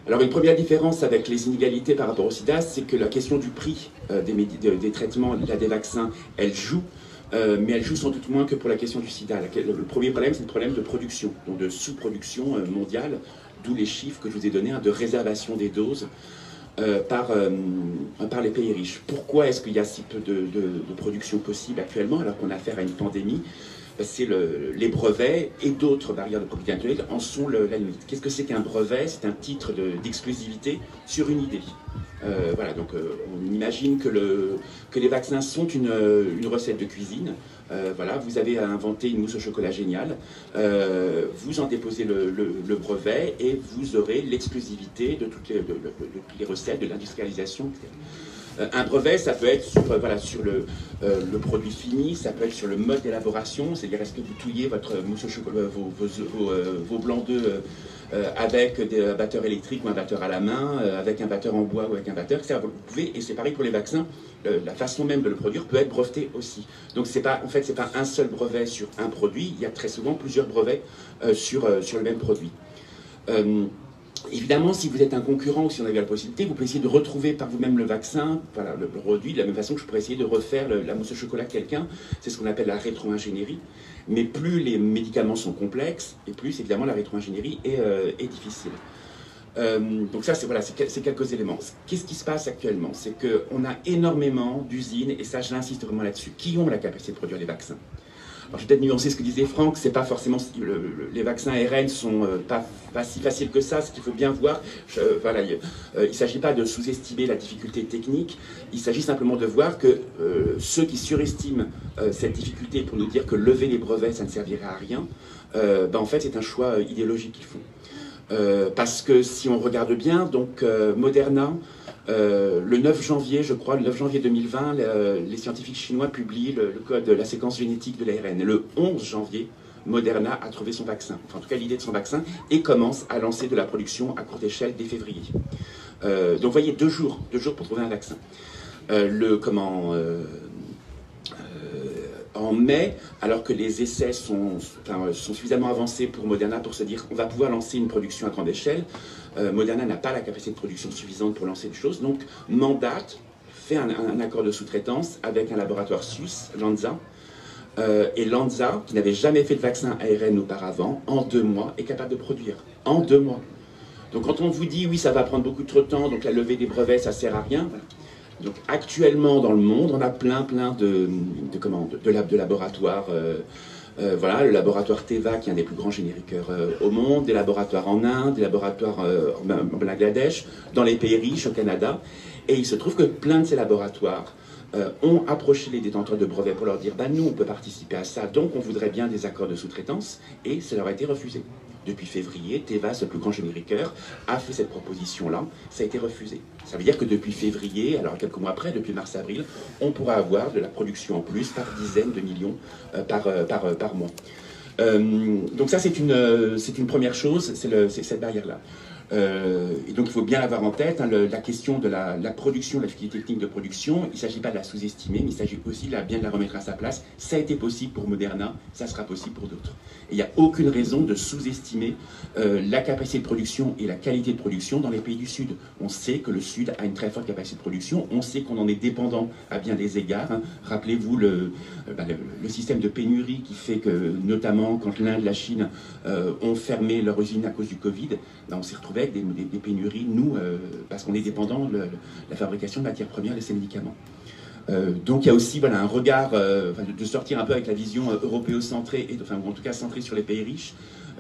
Alors une première différence avec les inégalités par rapport au sida, c'est que la question du prix des, des, traitements, des vaccins, elle joue. Euh, mais elle joue sans doute moins que pour la question du sida. Le premier problème, c'est le problème de production, donc de sous-production euh, mondiale, d'où les chiffres que je vous ai donnés hein, de réservation des doses euh, par, les pays riches. Pourquoi est-ce qu'il y a si peu de, production possible actuellement alors qu'on a affaire à une pandémie c'est le, les brevets et d'autres barrières de propriété intellectuelle en sont la limite. Qu'est-ce que c'est qu'un brevet? C'est un titre d'exclusivité sur une idée. Euh, voilà, donc euh, on imagine que, le, que les vaccins sont une, recette de cuisine. Euh, voilà, vous avez inventé une mousse au chocolat géniale, vous en déposez le, brevet et vous aurez l'exclusivité de, toutes les, de, toutes les recettes, de l'industrialisation. Un brevet, ça peut être sur, voilà, sur le, le, produit fini, ça peut être sur le mode d'élaboration, c'est-à-dire est-ce que vous touillez votre mousse au chocolat, vos, vos, vos blancs d'œufs euh, avec des batteurs électriques ou un batteur à la main, euh, avec un batteur en bois ou avec un batteur, etc. Vous pouvez, et c'est pareil pour les vaccins, la façon même de le produire peut être brevetée aussi. Donc pas, en fait, c'est pas un seul brevet sur un produit, il y a très souvent plusieurs brevets euh, sur, sur le même produit. Évidemment, si vous êtes un concurrent ou si on avait la possibilité, vous pouvez essayer de retrouver par vous-même le vaccin, le, produit, de la même façon que je pourrais essayer de refaire la mousse au chocolat de quelqu'un. C'est ce qu'on appelle la rétro-ingénierie. Mais plus les médicaments sont complexes, et plus évidemment la rétro-ingénierie est, euh, difficile. Euh, donc ça, c'est voilà, quelques éléments. Qu'est-ce qui se passe actuellement? C'est qu'on a énormément d'usines, et ça, j'insiste vraiment là-dessus, qui ont la capacité de produire les vaccins. Je vais peut-être nuancer ce que disait Franck, c'est pas forcément les vaccins ARN sont euh, pas, pas, si faciles que ça. Ce qu'il faut bien voir, voilà, il ne euh, s'agit pas de sous-estimer la difficulté technique. Il s'agit simplement de voir que euh, ceux qui surestiment cette difficulté pour nous dire que lever les brevets ça ne servirait à rien, ben, en fait c'est un choix idéologique qu'ils font. parce que si on regarde bien, donc Moderna euh, le 9 janvier, je crois, le 9 janvier 2020, les scientifiques chinois publient le, code de la séquence génétique de l'ARN. Le 11 janvier, Moderna a trouvé son vaccin, enfin en tout cas l'idée de son vaccin, et commence à lancer de la production à courte échelle dès février. Euh, donc vous voyez, deux jours, deux jours pour trouver un vaccin. Euh, le comment en mai, alors que les essais sont, sont, suffisamment avancés pour Moderna pour se dire qu'on va pouvoir lancer une production à grande échelle. Moderna n'a pas la capacité de production suffisante pour lancer des choses, donc mandate, fait un, accord de sous-traitance avec un laboratoire suisse, Lanza, et Lanza, qui n'avait jamais fait de vaccin ARN auparavant, en deux mois, est capable de produire. En deux mois. Donc quand on vous dit oui, ça va prendre beaucoup trop de temps, donc la levée des brevets, ça sert à rien. Donc actuellement dans le monde, on a plein plein de, de, de, de laboratoires. Euh, euh, voilà, le laboratoire Teva, qui est un des plus grands génériqueurs euh, au monde, des laboratoires en Inde, des laboratoires en Bangladesh, dans les pays riches, au Canada. Et il se trouve que plein de ces laboratoires ont approché les détenteurs de brevets pour leur dire bah, nous, on peut participer à ça, donc on voudrait bien des accords de sous-traitance, et ça leur a été refusé depuis février, Tevas, le plus grand génériqueur, a fait cette proposition-là. Ça a été refusé. Ça veut dire que depuis février, alors quelques mois après, depuis mars-avril, on pourra avoir de la production en plus par dizaines de millions euh, par, euh, euh, par, mois. donc ça, c'est une, c'est une première chose, c'est cette barrière-là. Euh, et donc il faut bien avoir en tête hein, la question de la, production, la filière technique de production. Il ne s'agit pas de la sous-estimer, mais il s'agit aussi de bien de la remettre à sa place. Ça a été possible pour Moderna, ça sera possible pour d'autres. il n'y a aucune raison de sous-estimer euh, la capacité de production et la qualité de production dans les pays du Sud. On sait que le Sud a une très forte capacité de production, on sait qu'on en est dépendant à bien des égards. Hein. Rappelez-vous euh, bah, le, système de pénurie qui fait que, notamment quand l'Inde et la Chine ont fermé leur usine à cause du Covid, bah, on s'est retrouvé des, pénuries, nous, euh, parce qu'on est dépendant de la fabrication de matières premières de ces médicaments. Euh, donc il y a aussi voilà, un regard, euh, de sortir un peu avec la vision européocentrée, et, enfin, ou en tout cas centrée sur les pays riches,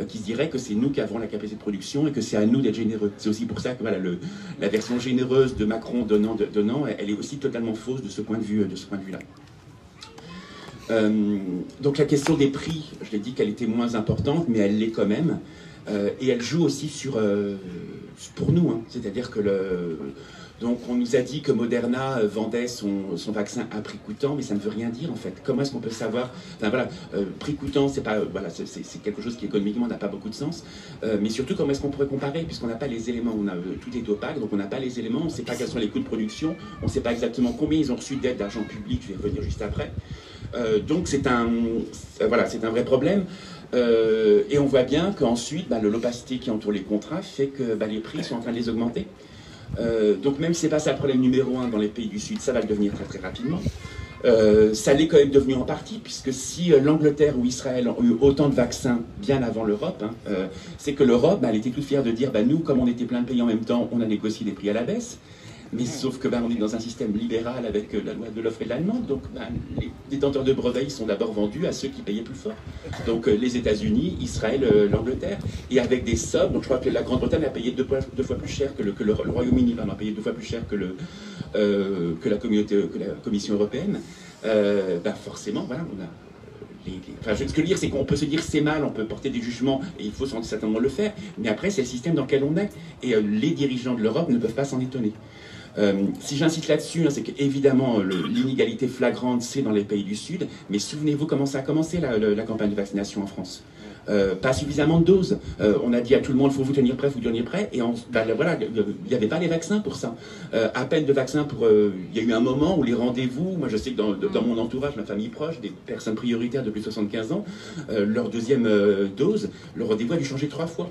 qui se dirait que c'est nous qui avons la capacité de production et que c'est à nous d'être généreux. C'est aussi pour ça que voilà, la version généreuse de Macron donnant, donnant, elle est aussi totalement fausse de ce point de vue, de ce point de vue-là. donc la question des prix, je l'ai dit qu'elle était moins importante, mais elle l'est quand même. Euh, et elle joue aussi sur, euh, pour nous, hein. c'est-à-dire que donc on nous a dit que Moderna euh, vendait son, vaccin à prix coûtant, mais ça ne veut rien dire en fait. Comment est-ce qu'on peut savoir Enfin voilà, prix coûtant, c'est voilà, quelque chose qui économiquement n'a pas beaucoup de sens. mais surtout, comment est-ce qu'on pourrait comparer puisqu'on n'a pas les éléments On a tout est opaque, donc on n'a pas les éléments. On ne sait pas quels sont les coûts de production. On ne sait pas exactement combien ils ont reçu d'aide d'argent public. Je vais revenir juste après. donc c'est un voilà, c'est un vrai problème. Euh, et on voit bien qu'ensuite, bah, l'opacité qui entoure les contrats fait que bah, les prix sont en train de les augmenter. Euh, donc même si ce n'est pas ça le problème numéro un dans les pays du Sud, ça va le devenir très très rapidement. Euh, ça l'est quand même devenu en partie, puisque si l'Angleterre ou Israël ont eu autant de vaccins bien avant l'Europe, hein, c'est que l'Europe, bah, était toute fière de dire, nous, comme on était plein de pays en même temps, on a négocié des prix à la baisse. Mais sauf que ben, on est dans un système libéral avec euh, la loi de l'offre et de la demande. Donc ben, les détenteurs de brevets sont d'abord vendus à ceux qui payaient plus fort. Donc euh, les États-Unis, Israël, euh, l'Angleterre. Et avec des sommes, donc je crois que la Grande-Bretagne a payé deux, fois plus cher que le, le, Royaume-Uni, a payé deux fois plus cher que la Commission européenne. ben, forcément, voilà, on a Enfin, ce que je veux dire, c'est qu'on peut se dire c'est mal, on peut porter des jugements, et il faut certainement le faire, mais après, c'est le système dans lequel on est. Et les dirigeants de l'Europe ne peuvent pas s'en étonner. Euh, si j'insiste là-dessus, hein, c'est qu'évidemment, l'inégalité flagrante, c'est dans les pays du Sud, mais souvenez-vous comment ça a commencé la, campagne de vaccination en France. Euh, pas suffisamment de doses. Euh, on a dit à tout le monde, il faut vous tenir prêt, vous tenir prêt. Et ben, voilà, il n'y avait pas les vaccins pour ça. à peine de vaccins pour. Il y a eu un moment où les rendez-vous, moi je sais que dans, dans, mon entourage, ma famille proche, des personnes prioritaires de plus de 75 ans, leur deuxième dose, le rendez-vous a dû changer trois fois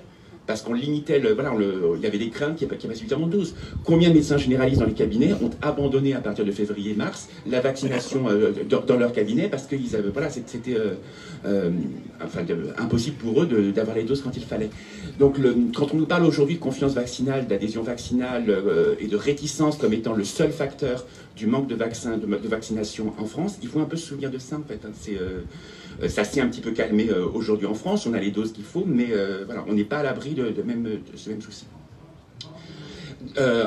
parce qu'on limitait, le, voilà, il y avait des craintes qu'il n'y ait pas suffisamment de doses. Combien de médecins généralistes dans les cabinets ont abandonné à partir de février-mars la vaccination euh, dans, leur cabinet parce que voilà, c'était euh, euh, enfin, impossible pour eux d'avoir les doses quand il fallait. Donc le, quand on nous parle aujourd'hui de confiance vaccinale, d'adhésion vaccinale et de réticence comme étant le seul facteur du manque de vaccins, de, de vaccination en France, il faut un peu se souvenir de ça en fait. Hein. C'est ça s'est un petit peu calmé euh, aujourd'hui en France, on a les doses qu'il faut, mais euh, voilà, on n'est pas à l'abri de, même, ce même souci.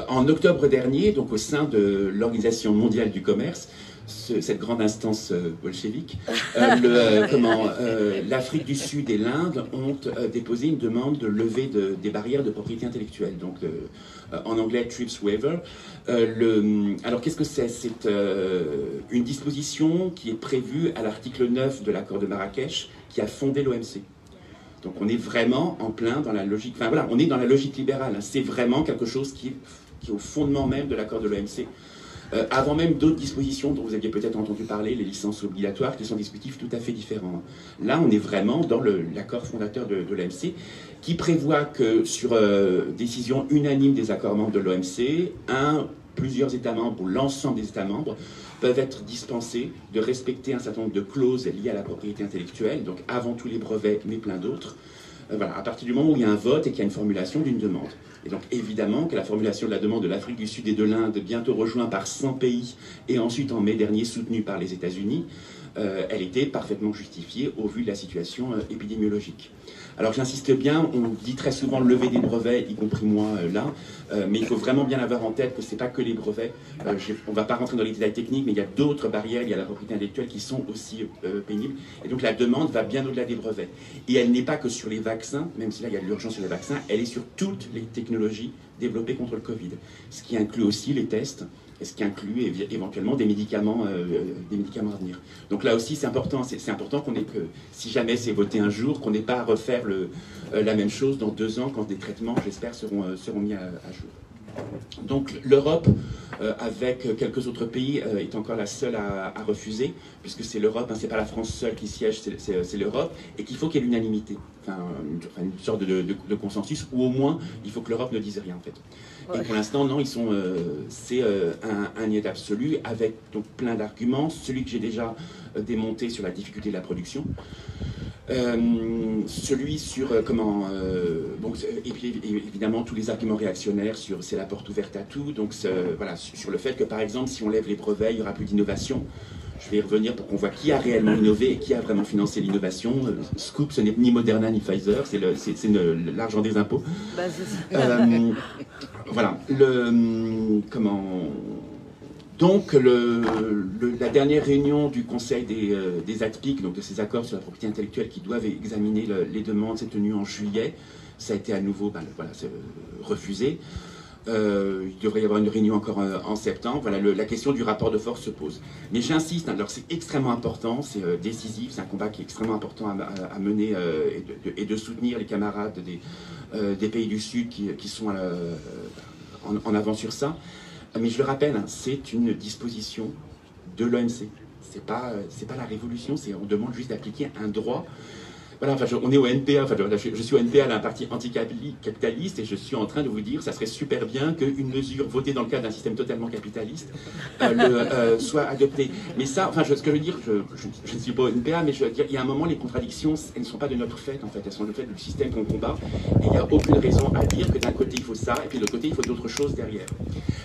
en octobre dernier, donc au sein de l'Organisation mondiale du commerce, cette grande instance bolchevique, [laughs] l'Afrique du Sud et l'Inde ont déposé une demande de levée des barrières de propriété intellectuelle. Donc, euh, en anglais TRIPS waiver. Euh, alors qu'est-ce que c'est? C'est euh, une disposition qui est prévue à l'article 9 de l'accord de Marrakech qui a fondé l'OMC. Donc on est vraiment en plein dans la logique, enfin voilà, on est dans la logique libérale. Hein. C'est vraiment quelque chose qui qui est, au fondement même de l'accord de l'OMC. Euh, avant même d'autres dispositions dont vous aviez peut-être entendu parler, les licences obligatoires, qui sont des dispositifs tout à fait différents. Là, on est vraiment dans l'accord fondateur de, l'OMC, qui prévoit que sur euh, décision unanime des accords membres de l'OMC, un, plusieurs États membres ou l'ensemble des États membres peuvent être dispensés de respecter un certain nombre de clauses liées à la propriété intellectuelle, donc avant tous les brevets, mais plein d'autres, euh, à partir du moment où il y a un vote et qu'il y a une formulation d'une demande. Et donc évidemment que la formulation de la demande de l'Afrique du Sud et de l'Inde, bientôt rejoint par 100 pays, et ensuite en mai dernier soutenue par les États-Unis, euh, elle était parfaitement justifiée au vu de la situation euh, épidémiologique. Alors j'insiste bien, on dit très souvent lever des brevets, y compris moi euh, là, mais il faut vraiment bien avoir en tête que ce n'est pas que les brevets. on ne va pas rentrer dans les détails techniques, mais il y a d'autres barrières, il y a la propriété intellectuelle qui sont aussi pénibles. Et donc la demande va bien au-delà des brevets. Et elle n'est pas que sur les vaccins, même si là il y a de l'urgence sur les vaccins, elle est sur toutes les technologies développées contre le Covid. Ce qui inclut aussi les tests, ce qui inclut éventuellement des médicaments, euh, des médicaments à venir. Donc là aussi, c'est important, c'est important qu'on ait que, si jamais c'est voté un jour, qu'on n'ait pas à refaire euh, la même chose dans deux ans quand des traitements, j'espère, seront, euh, seront mis à, jour. Donc l'Europe, avec quelques autres pays, est encore la seule à, refuser, puisque c'est l'Europe, hein, c'est pas la France seule qui siège, c'est l'Europe, et qu'il faut qu'il y ait l'unanimité, enfin, une, sorte de, de, consensus, ou au moins il faut que l'Europe ne dise rien en fait. Et pour l'instant, non, ils sont, euh, c'est euh, un, un absolu avec donc plein d'arguments. Celui que j'ai déjà euh, démonté sur la difficulté de la production. Celui sur comment bon, et puis évidemment tous les arguments réactionnaires sur c'est la porte ouverte à tout donc voilà sur le fait que par exemple si on lève les brevets il n'y aura plus d'innovation je vais y revenir pour qu'on voit qui a réellement innové et qui a vraiment financé l'innovation. Euh, Scoop, ce n'est ni Moderna ni Pfizer, c'est l'argent des impôts. Bah, euh, voilà. Le, comment, donc, la dernière réunion du Conseil des, euh, donc de ces accords sur la propriété intellectuelle qui doivent examiner les demandes, s'est tenue en juillet. Ça a été à nouveau ben, voilà, refusé. Euh, il devrait y avoir une réunion encore euh, en septembre. La question du rapport de force se pose. Mais j'insiste, hein, alors c'est extrêmement important, c'est euh, décisif, c'est un combat qui est extrêmement important à, mener et de, soutenir les camarades des, des pays du Sud qui, sont en, avant sur ça. Mais je le rappelle, hein, c'est une disposition de l'OMC. C'est pas, c'est pas la révolution, on demande juste d'appliquer un droit voilà, enfin, on est au NPA, enfin, je, suis au NPA, là, un parti anticapitaliste, et je suis en train de vous dire, ça serait super bien qu'une mesure votée dans le cadre d'un système totalement capitaliste euh, euh, soit adoptée. Mais ça, enfin, ce que je veux dire, je, ne suis pas au NPA, mais je veux dire, il y a un moment, les contradictions, elles ne sont pas de notre fait, en fait, elles sont le fait du système qu'on combat, et il n'y a aucune raison à dire que d'un côté il faut ça, et puis de l'autre côté il faut d'autres choses derrière.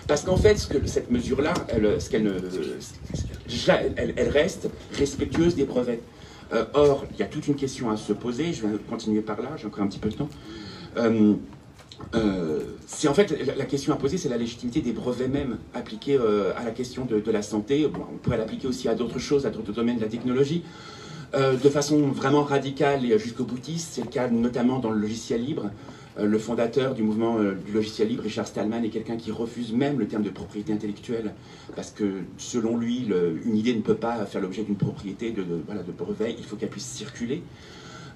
Parce qu'en fait, cette mesure-là, elle, ce qu'elle elle, elle reste respectueuse des brevets. Euh, or, il y a toute une question à se poser, je vais continuer par là, j'ai encore un petit peu de temps. Euh, euh, c'est en fait la question à poser, c'est la légitimité des brevets même appliqués à la question de, la santé. on pourrait l'appliquer aussi à d'autres choses, à d'autres domaines de la technologie. de façon vraiment radicale et jusqu'au boutiste, c'est le cas notamment dans le logiciel libre. Euh, le fondateur du mouvement euh, du logiciel libre, Richard Stallman, est quelqu'un qui refuse même le terme de propriété intellectuelle, parce que selon lui, une idée ne peut pas faire l'objet d'une propriété de, voilà, de brevet, il faut qu'elle puisse circuler.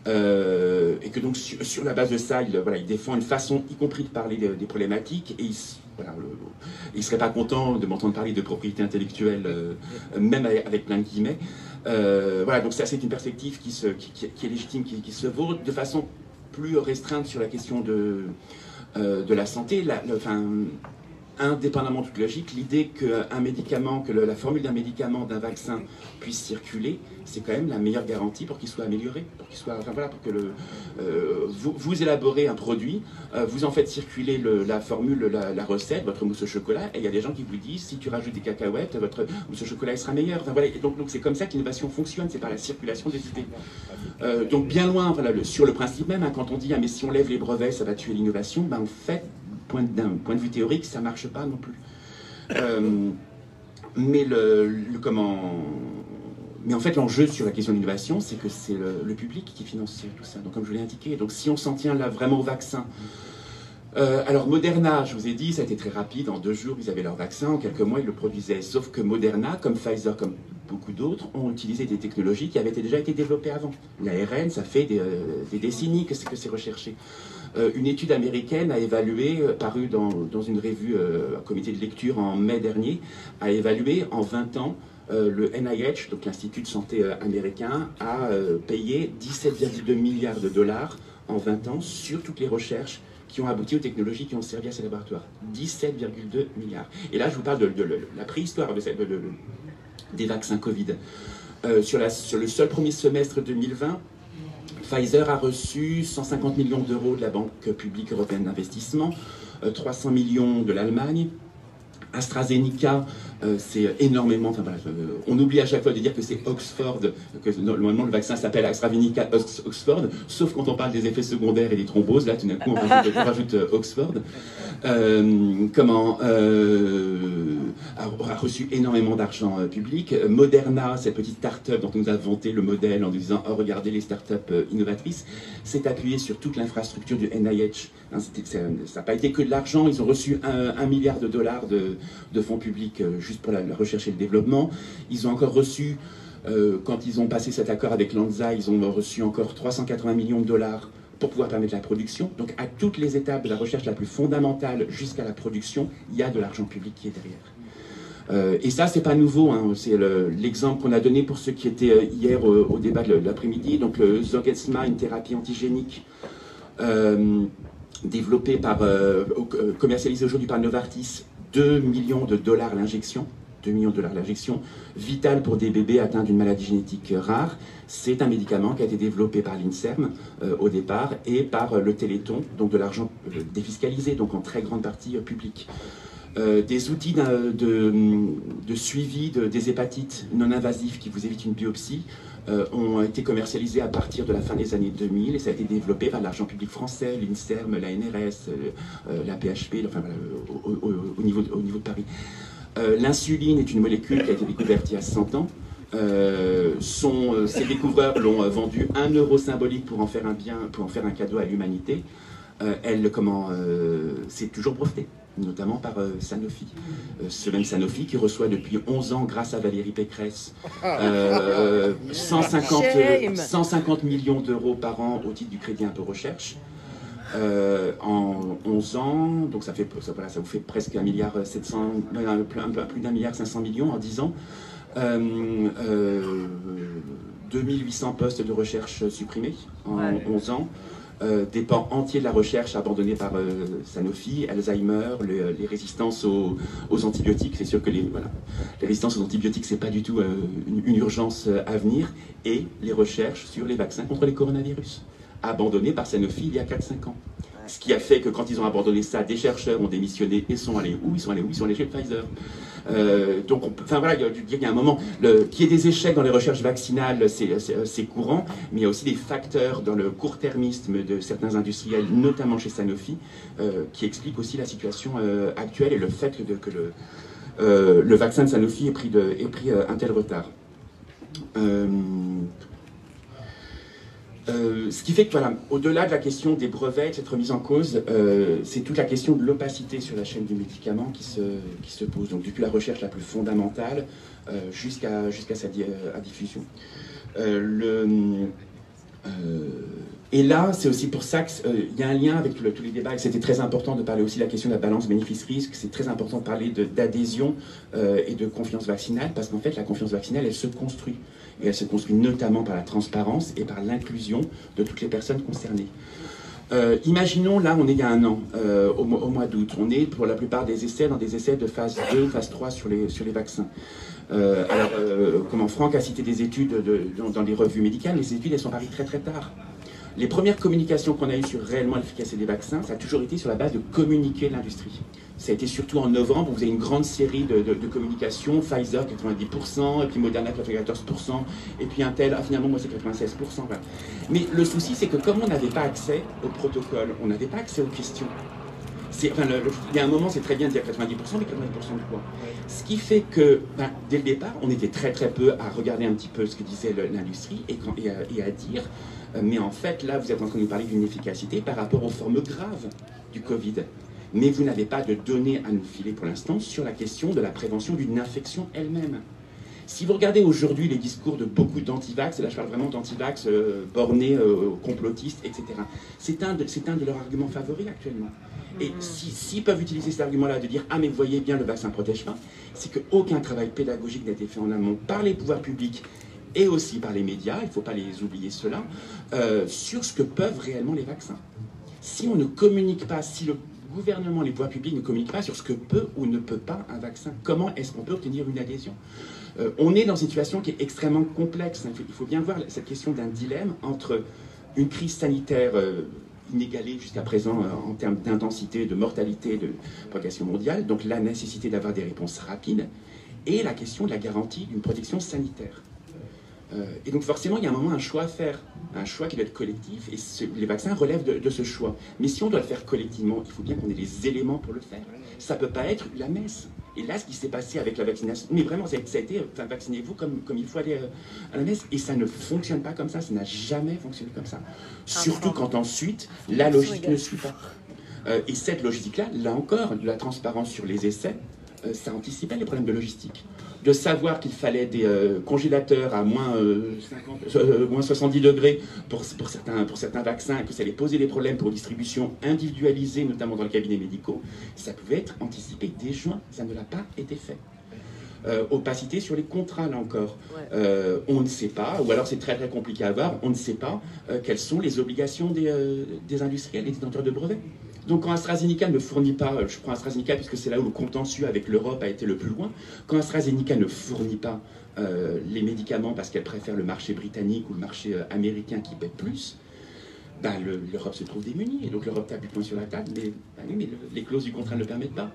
Euh, et que donc sur, la base de ça, il, voilà, il défend une façon, y compris de parler des problématiques, et il, voilà, il serait pas content de m'entendre parler de propriété intellectuelle, même avec, plein de guillemets. voilà, donc ça c'est une perspective qui, se, qui, est légitime, qui, se vaut de façon plus restreinte sur la question de, euh, la santé. Indépendamment de toute logique, l'idée qu'un médicament, que la formule d'un médicament, d'un vaccin puisse circuler, c'est quand même la meilleure garantie pour qu'il soit amélioré, pour qu'il soit, enfin voilà, pour que euh, vous, vous, élaborez un produit, euh, vous en faites circuler la formule, la, recette, votre mousse au chocolat, et il y a des gens qui vous disent si tu rajoutes des cacahuètes, votre mousse au chocolat sera meilleur. Enfin voilà, donc c'est comme ça que l'innovation fonctionne, c'est par la circulation des idées. Euh, donc bien loin, voilà, sur le principe même, hein, quand on dit ah si on lève les brevets, ça va tuer l'innovation, ben en fait d'un point de vue théorique, ça ne marche pas non plus. Euh, mais le, comment mais en fait, l'enjeu sur la question de l'innovation, c'est que c'est le, public qui finance tout ça. Donc, comme je l'ai indiqué, donc si on s'en tient là vraiment au vaccin, euh, alors Moderna, je vous ai dit, ça a été très rapide. En deux jours, ils avaient leur vaccin. En quelques mois, ils le produisaient. Sauf que Moderna, comme Pfizer, comme beaucoup d'autres, ont utilisé des technologies qui avaient déjà été développées avant. L'ARN, ça fait des, décennies que c'est recherché. Une étude américaine a évalué, parue dans, une revue, un comité de lecture en mai dernier, a évalué en 20 ans le NIH, donc l'Institut de santé américain, a payé 17,2 milliards de dollars en 20 ans sur toutes les recherches qui ont abouti aux technologies qui ont servi à ces laboratoires. 17,2 milliards. Et là, je vous parle de, la préhistoire de, des vaccins Covid. Euh, sur le seul premier semestre 2020, Pfizer a reçu 150 millions d'euros de la Banque publique européenne d'investissement, 300 euh, millions de l'Allemagne, AstraZeneca, euh, c'est énormément. Euh, on oublie à chaque fois de dire que c'est Oxford, que normalement le vaccin s'appelle AstraZeneca Oxford, sauf quand on parle des effets secondaires et des thromboses. Là, tout d'un coup, on rajoute, euh, Oxford. comment a, reçu énormément d'argent public. Moderna, cette petite start-up dont on nous a vanté le modèle en disant oh, regardez les start-up innovatrices, s'est appuyé sur toute l'infrastructure du NIH. Hein, ça n'a pas été que de l'argent. Ils ont reçu un, milliard de dollars de fonds publics juste pour la, recherche et le développement. Ils ont encore reçu, euh, quand ils ont passé cet accord avec Lanza, ils ont reçu encore 380 millions de dollars pour pouvoir permettre la production. Donc à toutes les étapes de la recherche la plus fondamentale jusqu'à la production, il y a de l'argent public qui est derrière. Euh, et ça, c'est pas nouveau. Hein. C'est l'exemple qu'on a donné pour ceux qui étaient euh, hier au, débat de l'après-midi. Donc le Zolgensma, une thérapie antigénique développée par, commercialisée aujourd'hui par Novartis 2 millions de dollars l'injection. 2 millions de dollars l'injection, vital pour des bébés atteints d'une maladie génétique rare. C'est un médicament qui a été développé par l'INSERM euh, au départ et par euh, le Téléthon, donc de l'argent euh, défiscalisé, donc en très grande partie public. des outils de, suivi des hépatites non invasives qui vous évitent une biopsie euh, ont été commercialisés à partir de la fin des années 2000 et ça a été développé par l'argent public français, l'INSERM, la NRS, euh, euh, la PHP, enfin, au, niveau, au niveau de Paris. L'insuline est une molécule qui a été découverte il y a 100 ans. Son, ces découvreurs l'ont vendu un euro symbolique pour en faire un bien, pour en faire un cadeau à l'humanité. elle, comment, c'est toujours breveté notamment par euh, Sanofi. Euh, ce même Sanofi qui reçoit depuis 11 ans, grâce à Valérie Pécresse, 150, euh, [laughs] 150 millions d'euros par an au titre du crédit impôt recherche. en 11 ans, donc ça, fait, ça, ça vous fait presque un milliard 700, plus d'un milliard 500 millions en 10 ans. 2800 postes de recherche supprimés en 11 ans. Euh, des pans entiers de la recherche abandonnés par euh, Sanofi, Alzheimer, les, résistances aux, antibiotiques. C'est sûr que les, résistances aux antibiotiques, c'est pas du tout euh, une, urgence à venir. Et les recherches sur les vaccins contre les coronavirus, abandonnées par Sanofi il y a 4-5 ans. Ce qui a fait que quand ils ont abandonné ça, des chercheurs ont démissionné et sont allés où? Ils sont allés où? Ils sont allés chez Pfizer. Euh, donc, enfin voilà, il y, a un moment, qu'il y ait des échecs dans les recherches vaccinales, c'est courant, mais il y a aussi des facteurs dans le court-termisme de certains industriels, notamment chez Sanofi, euh, qui expliquent aussi la situation euh, actuelle et le fait que, le, vaccin de Sanofi ait pris un tel retard. Euh, ce qui fait que, au-delà de la question des brevets, de cette remise en cause, euh, c'est toute la question de l'opacité sur la chaîne du médicament qui se, pose. Donc, depuis la recherche la plus fondamentale euh, jusqu'à sa diffusion. et là, c'est aussi pour ça qu'il y a un lien avec tous les débats, et c'était très important de parler aussi de la question de la balance bénéfice-risque, c'est très important de parler d'adhésion et de confiance vaccinale, parce qu'en fait, la confiance vaccinale, elle se construit. Et elle se construit notamment par la transparence et par l'inclusion de toutes les personnes concernées. Euh, imaginons, là, on est il y a un an, euh, au, mois d'août. On est, pour la plupart des essais, dans des essais de phase 2, phase 3 sur les, sur les vaccins. Euh, alors, comment Franck a cité des études dans, les revues médicales, ces études, elles sont parues très très tard. Les premières communications qu'on a eues sur réellement l'efficacité des vaccins, ça a toujours été sur la base de communiquer l'industrie. Ça a été surtout en novembre, vous avez une grande série de, communications, Pfizer 90%, et puis Moderna 94%, et puis Intel, ah, finalement moi c'est 96%. Mais le souci c'est que comme on n'avait pas accès au protocole, on n'avait pas accès aux questions. Enfin, il y a un moment, c'est très bien de dire 90%, mais 90% de quoi? Ce qui fait que, ben, dès le départ, on était très très peu à regarder un petit peu ce que disait l'industrie et, et, à dire euh, mais en fait, là, vous êtes en train de nous parler d'une efficacité par rapport aux formes graves du Covid. Mais vous n'avez pas de données à nous filer pour l'instant sur la question de la prévention d'une infection elle-même. Si vous regardez aujourd'hui les discours de beaucoup d'antivax, et là je parle vraiment d'antivax euh, bornés, euh, complotistes, etc., c'est un, de, un de leurs arguments favoris actuellement. Et mm. s'ils peuvent utiliser cet argument-là de dire Ah, mais vous voyez bien, le vaccin ne protège pas, c'est qu'aucun travail pédagogique n'a été fait en amont par les pouvoirs publics et aussi par les médias, il ne faut pas les oublier cela, euh, sur ce que peuvent réellement les vaccins. Si on ne communique pas, si le gouvernement, les pouvoirs publics ne communiquent pas sur ce que peut ou ne peut pas un vaccin, comment est-ce qu'on peut obtenir une adhésion? Euh, On est dans une situation qui est extrêmement complexe. Il faut bien voir cette question d'un dilemme entre une crise sanitaire euh, inégalée jusqu'à présent en termes d'intensité, de mortalité, de propagation mondiale, donc la nécessité d'avoir des réponses rapides, et la question de la garantie d'une protection sanitaire. Euh, et donc forcément, il y a un moment un choix à faire, un choix qui doit être collectif, et les vaccins relèvent de, ce choix. Mais si on doit le faire collectivement, il faut bien qu'on ait les éléments pour le faire. Ça ne peut pas être la messe. Et là, ce qui s'est passé avec la vaccination, mais vraiment, ça a été, enfin, vaccinez-vous comme, comme il faut aller euh, à la messe, et ça ne fonctionne pas comme ça, ça n'a jamais fonctionné comme ça. Surtout quand ensuite, la logique ne suit pas. Euh, et cette logique-là, là encore, de la transparence sur les essais, ça anticipait les problèmes de logistique de savoir qu'il fallait des euh, congélateurs à moins, 50, euh, moins 70 degrés pour, pour, certains, pour certains vaccins, et que ça allait poser des problèmes pour distribution individualisée, notamment dans les cabinets médicaux, ça pouvait être anticipé dès juin. Ça ne l'a pas été fait. Euh, opacité sur les contrats, là encore. on ne sait pas, ou alors c'est très très compliqué à voir, on ne sait pas quelles sont les obligations des, des industriels, des détenteurs de brevets. Donc quand AstraZeneca ne fournit pas, je prends AstraZeneca puisque c'est là où le contentieux avec l'Europe a été le plus loin, quand AstraZeneca ne fournit pas euh, les médicaments parce qu'elle préfère le marché britannique ou le marché euh, américain qui paie plus, ben, l'Europe se trouve démunie. Et donc l'Europe tape du poing sur la table, mais, ben les clauses du contrat ne le permettent pas.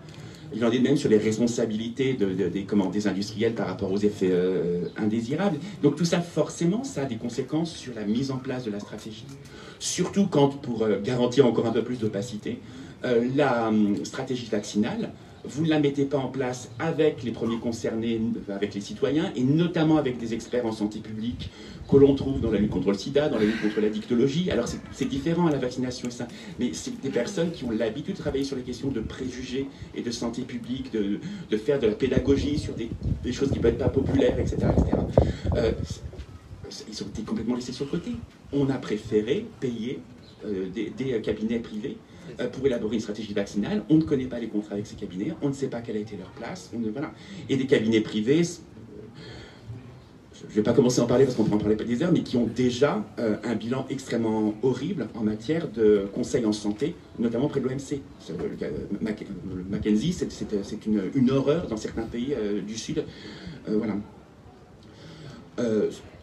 Il en est même sur les responsabilités des, comment, des industriels par rapport aux effets euh, indésirables. Donc tout ça, forcément, ça a des conséquences sur la mise en place de la stratégie. Surtout quand, pour euh, garantir encore un peu plus d'opacité, euh, la hum, stratégie vaccinale vous ne la mettez pas en place avec les premiers concernés, avec les citoyens, et notamment avec des experts en santé publique que l'on trouve dans la lutte contre le sida, dans la lutte contre la dictologie. Alors c'est différent à la vaccination, ça, mais c'est des personnes qui ont l'habitude de travailler sur les questions de préjugés et de santé publique, de, faire de la pédagogie sur des, choses qui peuvent être pas populaires, etc. Euh, ils ont été complètement laissés sur le côté. On a préféré payer euh, des, cabinets privés pour élaborer une stratégie vaccinale. On ne connaît pas les contrats avec ces cabinets, on ne sait pas quelle a été leur place. Et des cabinets privés, je ne vais pas commencer à en parler parce qu'on ne peut en parler pas des heures, mais qui ont déjà euh, un bilan extrêmement horrible en matière de conseils en santé, notamment près de l'OMC. Mackenzie, c'est une, horreur dans certains pays euh, du Sud. voilà.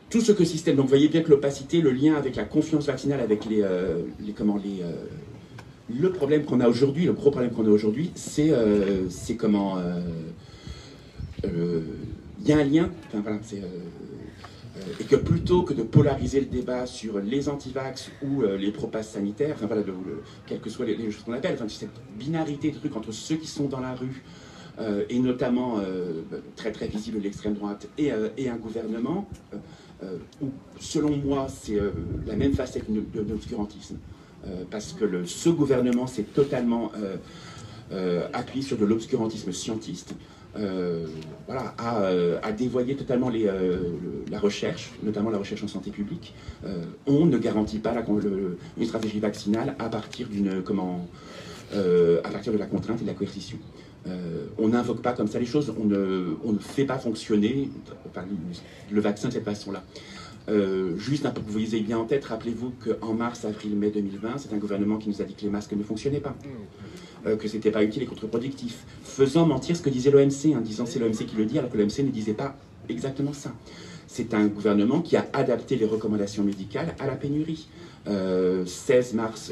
tout ce que système, donc vous voyez bien que l'opacité, le lien avec la confiance vaccinale, avec les comment, les, le problème qu'on a aujourd'hui, le gros problème qu'on a aujourd'hui, c'est euh, comment. Euh, euh, il y a un lien, et que plutôt que de polariser le débat sur les antivax ou les propas sanitaires, enfin voilà, quelles que soient les, choses qu'on appelle, enfin, cette binarité de trucs entre ceux qui sont dans la rue, et notamment très très visible l'extrême droite, et, et, un gouvernement, où selon moi c'est la même facette de l'obscurantisme. Euh, parce que ce gouvernement s'est totalement euh, euh, appuyé sur de l'obscurantisme scientiste. voilà, à, totalement la recherche, notamment la recherche en santé publique. on ne garantit pas la, une stratégie vaccinale à partir de la contrainte et de la coercition. on n'invoque pas comme ça les choses, on ne fait pas fonctionner le vaccin de cette façon-là. Euh, juste pour que vous ayez bien en tête, rappelez-vous qu'en mars, avril, mai 2020, c'est un gouvernement qui nous a dit que les masques ne fonctionnaient pas, euh, que c'était pas utile et contre-productif, faisant mentir ce que disait l'OMC, en disant c'est l'OMC qui le dit, alors que l'OMC ne disait pas exactement ça. C'est un gouvernement qui a adapté les recommandations médicales à la pénurie. 16 euh, mars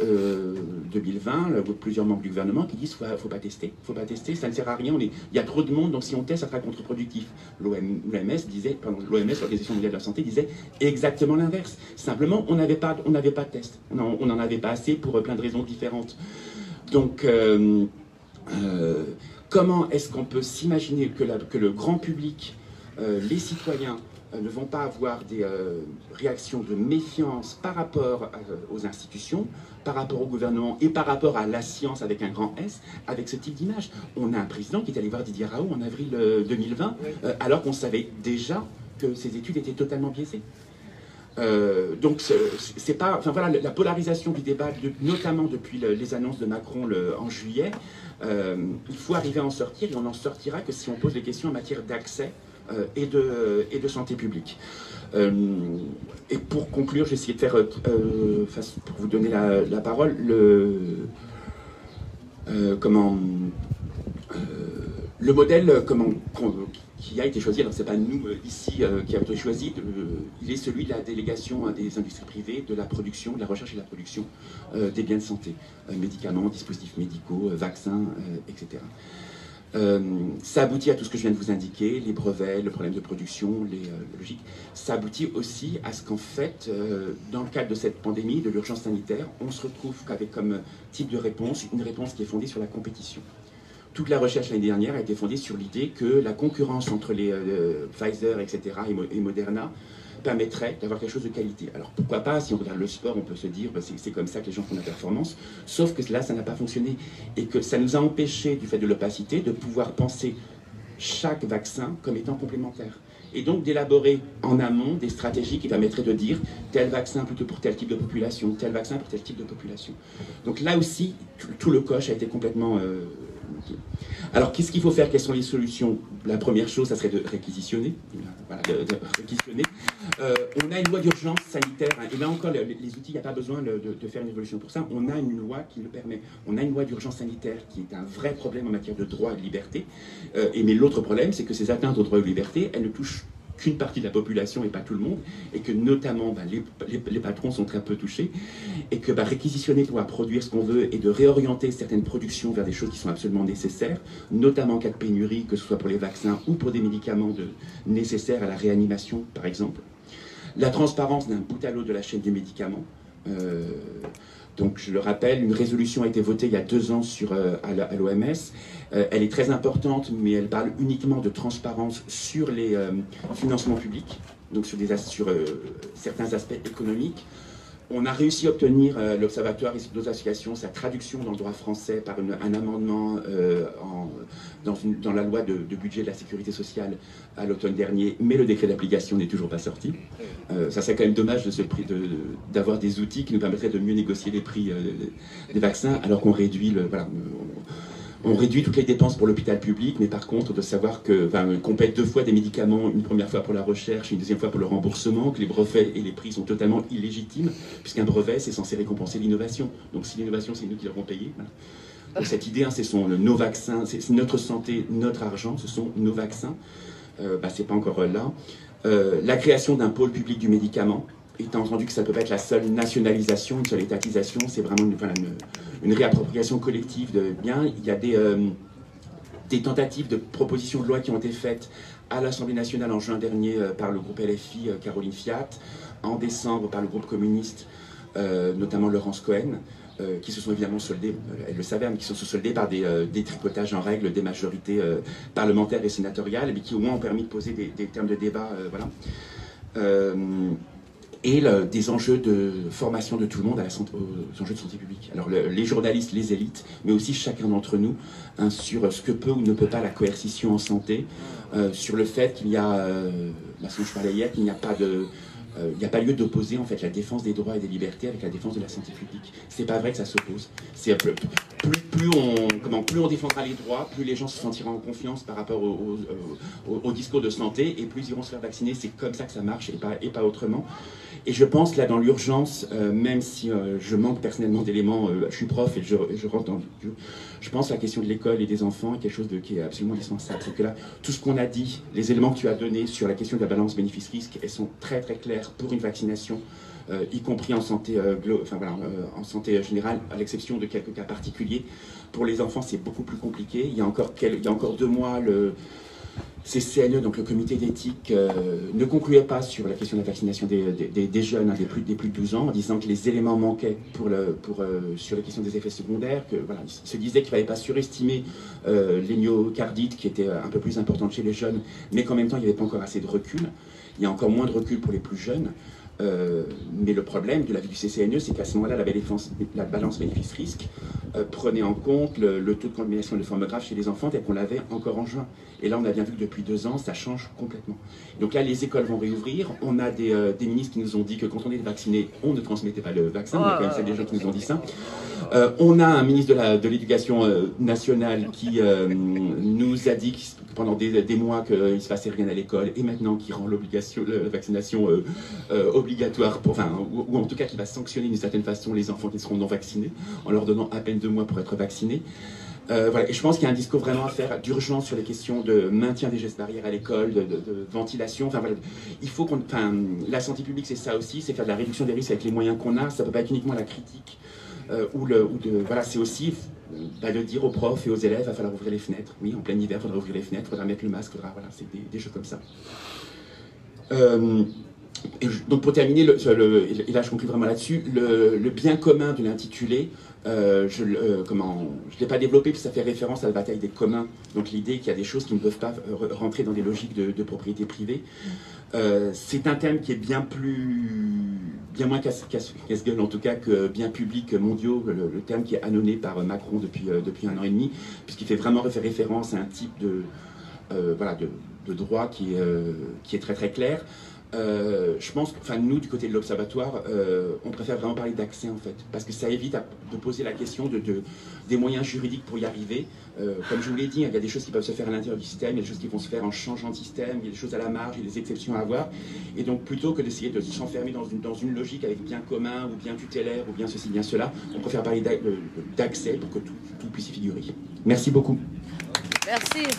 2020, euh, plusieurs membres du gouvernement qui disent ne faut pas tester, faut pas tester, ça ne sert à rien, il y a trop de monde, donc si on teste, ça sera contre-productif. L'OMS disait, l'OMS, l'Organisation mondiale de la santé, disait exactement l'inverse. Simplement, on n'avait pas, on pas de test, on n'en avait pas assez pour plein de raisons différentes. Donc, euh, comment est-ce qu'on peut s'imaginer que, le grand public, les citoyens, ne vont pas avoir des réactions de méfiance par rapport aux institutions, par rapport au gouvernement et par rapport à la science avec un grand S, avec ce type d'image. On a un président qui est allé voir Didier Raoult en avril 2020, alors qu'on savait déjà que ces études étaient totalement biaisées. Euh, donc c'est pas, enfin voilà, la polarisation du débat, notamment depuis les annonces de Macron en juillet, euh, il faut arriver à en sortir et on n'en sortira que si on pose les questions en matière d'accès euh, et, de, et de santé publique. et pour conclure, j'ai essayé de faire, pour vous donner la, parole, le, comment, le modèle comment, qui a été choisi, alors ce n'est pas nous euh, ici euh, qui avons été choisi, il est celui de la délégation des industries privées, de la production, de la recherche et de la production euh, des biens de santé, médicaments, dispositifs médicaux, vaccins, etc. ça aboutit à tout ce que je viens de vous indiquer, les brevets, le problème de production, les logiques. Ça aboutit aussi à ce qu'en fait, dans le cadre de cette pandémie, de l'urgence sanitaire, on se retrouve avec comme type de réponse une réponse qui est fondée sur la compétition. Toute la recherche l'année dernière a été fondée sur l'idée que la concurrence entre les euh, Pfizer, etc., et, Moderna permettrait d'avoir quelque chose de qualité. Alors pourquoi pas, si on regarde le sport, on peut se dire bah, c'est comme ça que les gens font la performance, sauf que là, ça n'a pas fonctionné et que ça nous a empêché, du fait de l'opacité, de pouvoir penser chaque vaccin comme étant complémentaire. Et donc d'élaborer en amont des stratégies qui permettraient de dire tel vaccin plutôt pour tel type de population, tel vaccin pour tel type de population. Donc là aussi, tout, le coche a été complètement euh, alors, qu'est-ce qu'il faut faire? Quelles sont les solutions? La première chose, ça serait de réquisitionner. Euh, on a une loi d'urgence sanitaire, hein, et là encore, les, outils, il n'y a pas besoin de, faire une évolution pour ça. On a une loi qui le permet. On a une loi d'urgence sanitaire qui est un vrai problème en matière de droit et de liberté. Euh, et, mais l'autre problème, c'est que ces atteintes aux droits et aux libertés, elles ne touchent qu'une partie de la population et pas tout le monde, et que notamment bah, les, patrons sont très peu touchés, et que bah, réquisitionner pour produire ce qu'on veut et de réorienter certaines productions vers des choses qui sont absolument nécessaires, notamment en cas de pénurie, que ce soit pour les vaccins ou pour des médicaments nécessaires à la réanimation, par exemple. La transparence d'un bout à l'autre de la chaîne des médicaments. Euh, donc, je le rappelle, une résolution a été votée il y a deux ans sur, euh, à l'OMS. Euh, elle est très importante, mais elle parle uniquement de transparence sur les euh, financements publics, donc sur, certains aspects économiques. On a réussi à obtenir, l'Observatoire et associations, sa traduction dans le droit français par un amendement dans, la loi de, budget de la sécurité sociale à l'automne dernier, mais le décret d'application n'est toujours pas sorti. Euh, ça serait quand même dommage d'avoir des outils qui nous permettraient de mieux négocier les prix euh, des vaccins, alors qu'on réduit le, réduit toutes les dépenses pour l'hôpital public, mais par contre de savoir que qu'on paie deux fois des médicaments, une première fois pour la recherche, une deuxième fois pour le remboursement, que les brevets et les prix sont totalement illégitimes, puisqu'un brevet c'est censé récompenser l'innovation. Donc si l'innovation c'est nous qui l'avons payé. cette idée, hein, ce sont nos vaccins, c'est notre santé, notre argent, ce sont nos vaccins. Euh, bah, c'est pas encore là. Euh, la création d'un pôle public du médicament, étant entendu que ça peut pas être la seule nationalisation, une seule étatisation, c'est vraiment une, réappropriation collective de biens. Il y a des, euh, des tentatives de propositions de loi qui ont été faites à l'Assemblée nationale en juin dernier par le groupe LFI Caroline Fiat, en décembre par le groupe communiste, notamment Laurence Cohen. Euh, qui se sont évidemment soldés, euh, elle le savait, mais qui se sont soldés par des, euh, tripotages en règle des majorités parlementaires et sénatoriales, mais qui au moins ont permis de poser des, termes de débat, voilà. Et des enjeux de formation de tout le monde aux enjeux de santé publique. Alors les journalistes, les élites, mais aussi chacun d'entre nous, hein, sur ce que peut ou ne peut pas la coercition en santé, sur le fait qu'il y a, la je parlais hier, qu'il n'y a pas de il euh, n'y a pas lieu d'opposer en fait la défense des droits et des libertés avec la défense de la santé publique. C'est pas vrai que ça s'oppose. C'est plus, plus, on comment plus on défendra les droits, plus les gens se sentiront en confiance par rapport au, au, discours de santé et plus ils iront se faire vacciner. C'est comme ça que ça marche et pas et pas autrement. Et je pense là dans l'urgence, euh, même si euh, je manque personnellement d'éléments, je suis prof et je, je rentre dans je pense que la question de l'école et des enfants est quelque chose de, qui est absolument essentiel. C'est que là, tout ce qu'on a dit, les éléments que tu as donnés sur la question de la balance bénéfice-risque, elles sont très très claires pour une vaccination, euh, y compris en santé, euh, enfin, voilà, euh, en santé générale, à l'exception de quelques cas particuliers. Pour les enfants, c'est beaucoup plus compliqué. Il y a encore, il y a encore deux mois, le CCNE, donc le comité d'éthique, euh, ne concluait pas sur la question de la vaccination des, jeunes, hein, des, plus, des plus de 12 ans, en disant que les éléments manquaient pour le, pour, euh, sur la question des effets secondaires, que voilà, il se disait qu'il ne fallait pas surestimer euh, les myocardites qui étaient un peu plus importantes chez les jeunes, mais qu'en même temps, il n'y avait pas encore assez de recul. il y a encore moins de recul pour les plus jeunes. Euh, mais le problème de la vie du CCNE, c'est qu'à ce moment-là, la, la, balance bénéfice-risque euh, prenait en compte le, taux de contamination de forme grave chez les enfants tel qu'on l'avait encore en juin. Et là, on a bien vu que depuis deux ans, ça change complètement. Donc là, les écoles vont réouvrir. On a des, euh, ministres qui nous ont dit que quand on est vacciné, on ne transmettait pas le vaccin. Y a quand même des gens qui nous ont dit ça. on a un ministre de l'Éducation nationale qui nous a dit pendant des, mois qu'il ne se passait rien à l'école et maintenant qui rend l'obligation, la vaccination obligatoire obligatoire, pour, enfin, ou, en tout cas qui va sanctionner d'une certaine façon les enfants qui seront non vaccinés, en leur donnant à peine deux mois pour être vaccinés. Euh, voilà. Et je pense qu'il y a un discours vraiment à faire d'urgence sur les questions de maintien des gestes barrières à l'école, de, ventilation. Enfin, voilà. Il faut la santé publique, c'est ça aussi, c'est faire de la réduction des risques avec les moyens qu'on a. Ça ne peut pas être uniquement la critique euh, le, de, voilà, c'est aussi bah, de dire aux profs et aux élèves, il va falloir ouvrir les fenêtres. Oui, en plein hiver, il faudra ouvrir les fenêtres, il faudra mettre le masque, voilà, c'est des, des, choses comme ça. Euh, donc pour terminer, et là je conclue vraiment là-dessus, le, bien commun de l'intitulé, euh, je ne euh, l'ai pas développé parce que ça fait référence à la bataille des communs. Donc l'idée qu'il y a des choses qui ne peuvent pas rentrer dans des logiques de, propriété privée. Euh, c'est un thème qui est bien plus, bien moins casse-gueule en tout cas que bien public mondiaux, le, terme qui est annonné par Macron depuis, depuis un an et demi, puisqu'il fait vraiment référence à un type de, voilà, de, droit qui, qui est très très clair. Euh, je pense enfin, nous, du côté de l'Observatoire, euh, on préfère vraiment parler d'accès, en fait, parce que ça évite de poser la question de, des moyens juridiques pour y arriver. Euh, comme je vous l'ai dit, il y a des choses qui peuvent se faire à l'intérieur du système, il y a des choses qui vont se faire en changeant de système, il y a des choses à la marge, il y a des exceptions à avoir. Et donc, plutôt que d'essayer de s'enfermer dans une, dans une logique avec bien commun, ou bien tutélaire, ou bien ceci, bien cela, on préfère parler d'accès pour que tout, tout puisse y figurer. Merci beaucoup. Merci.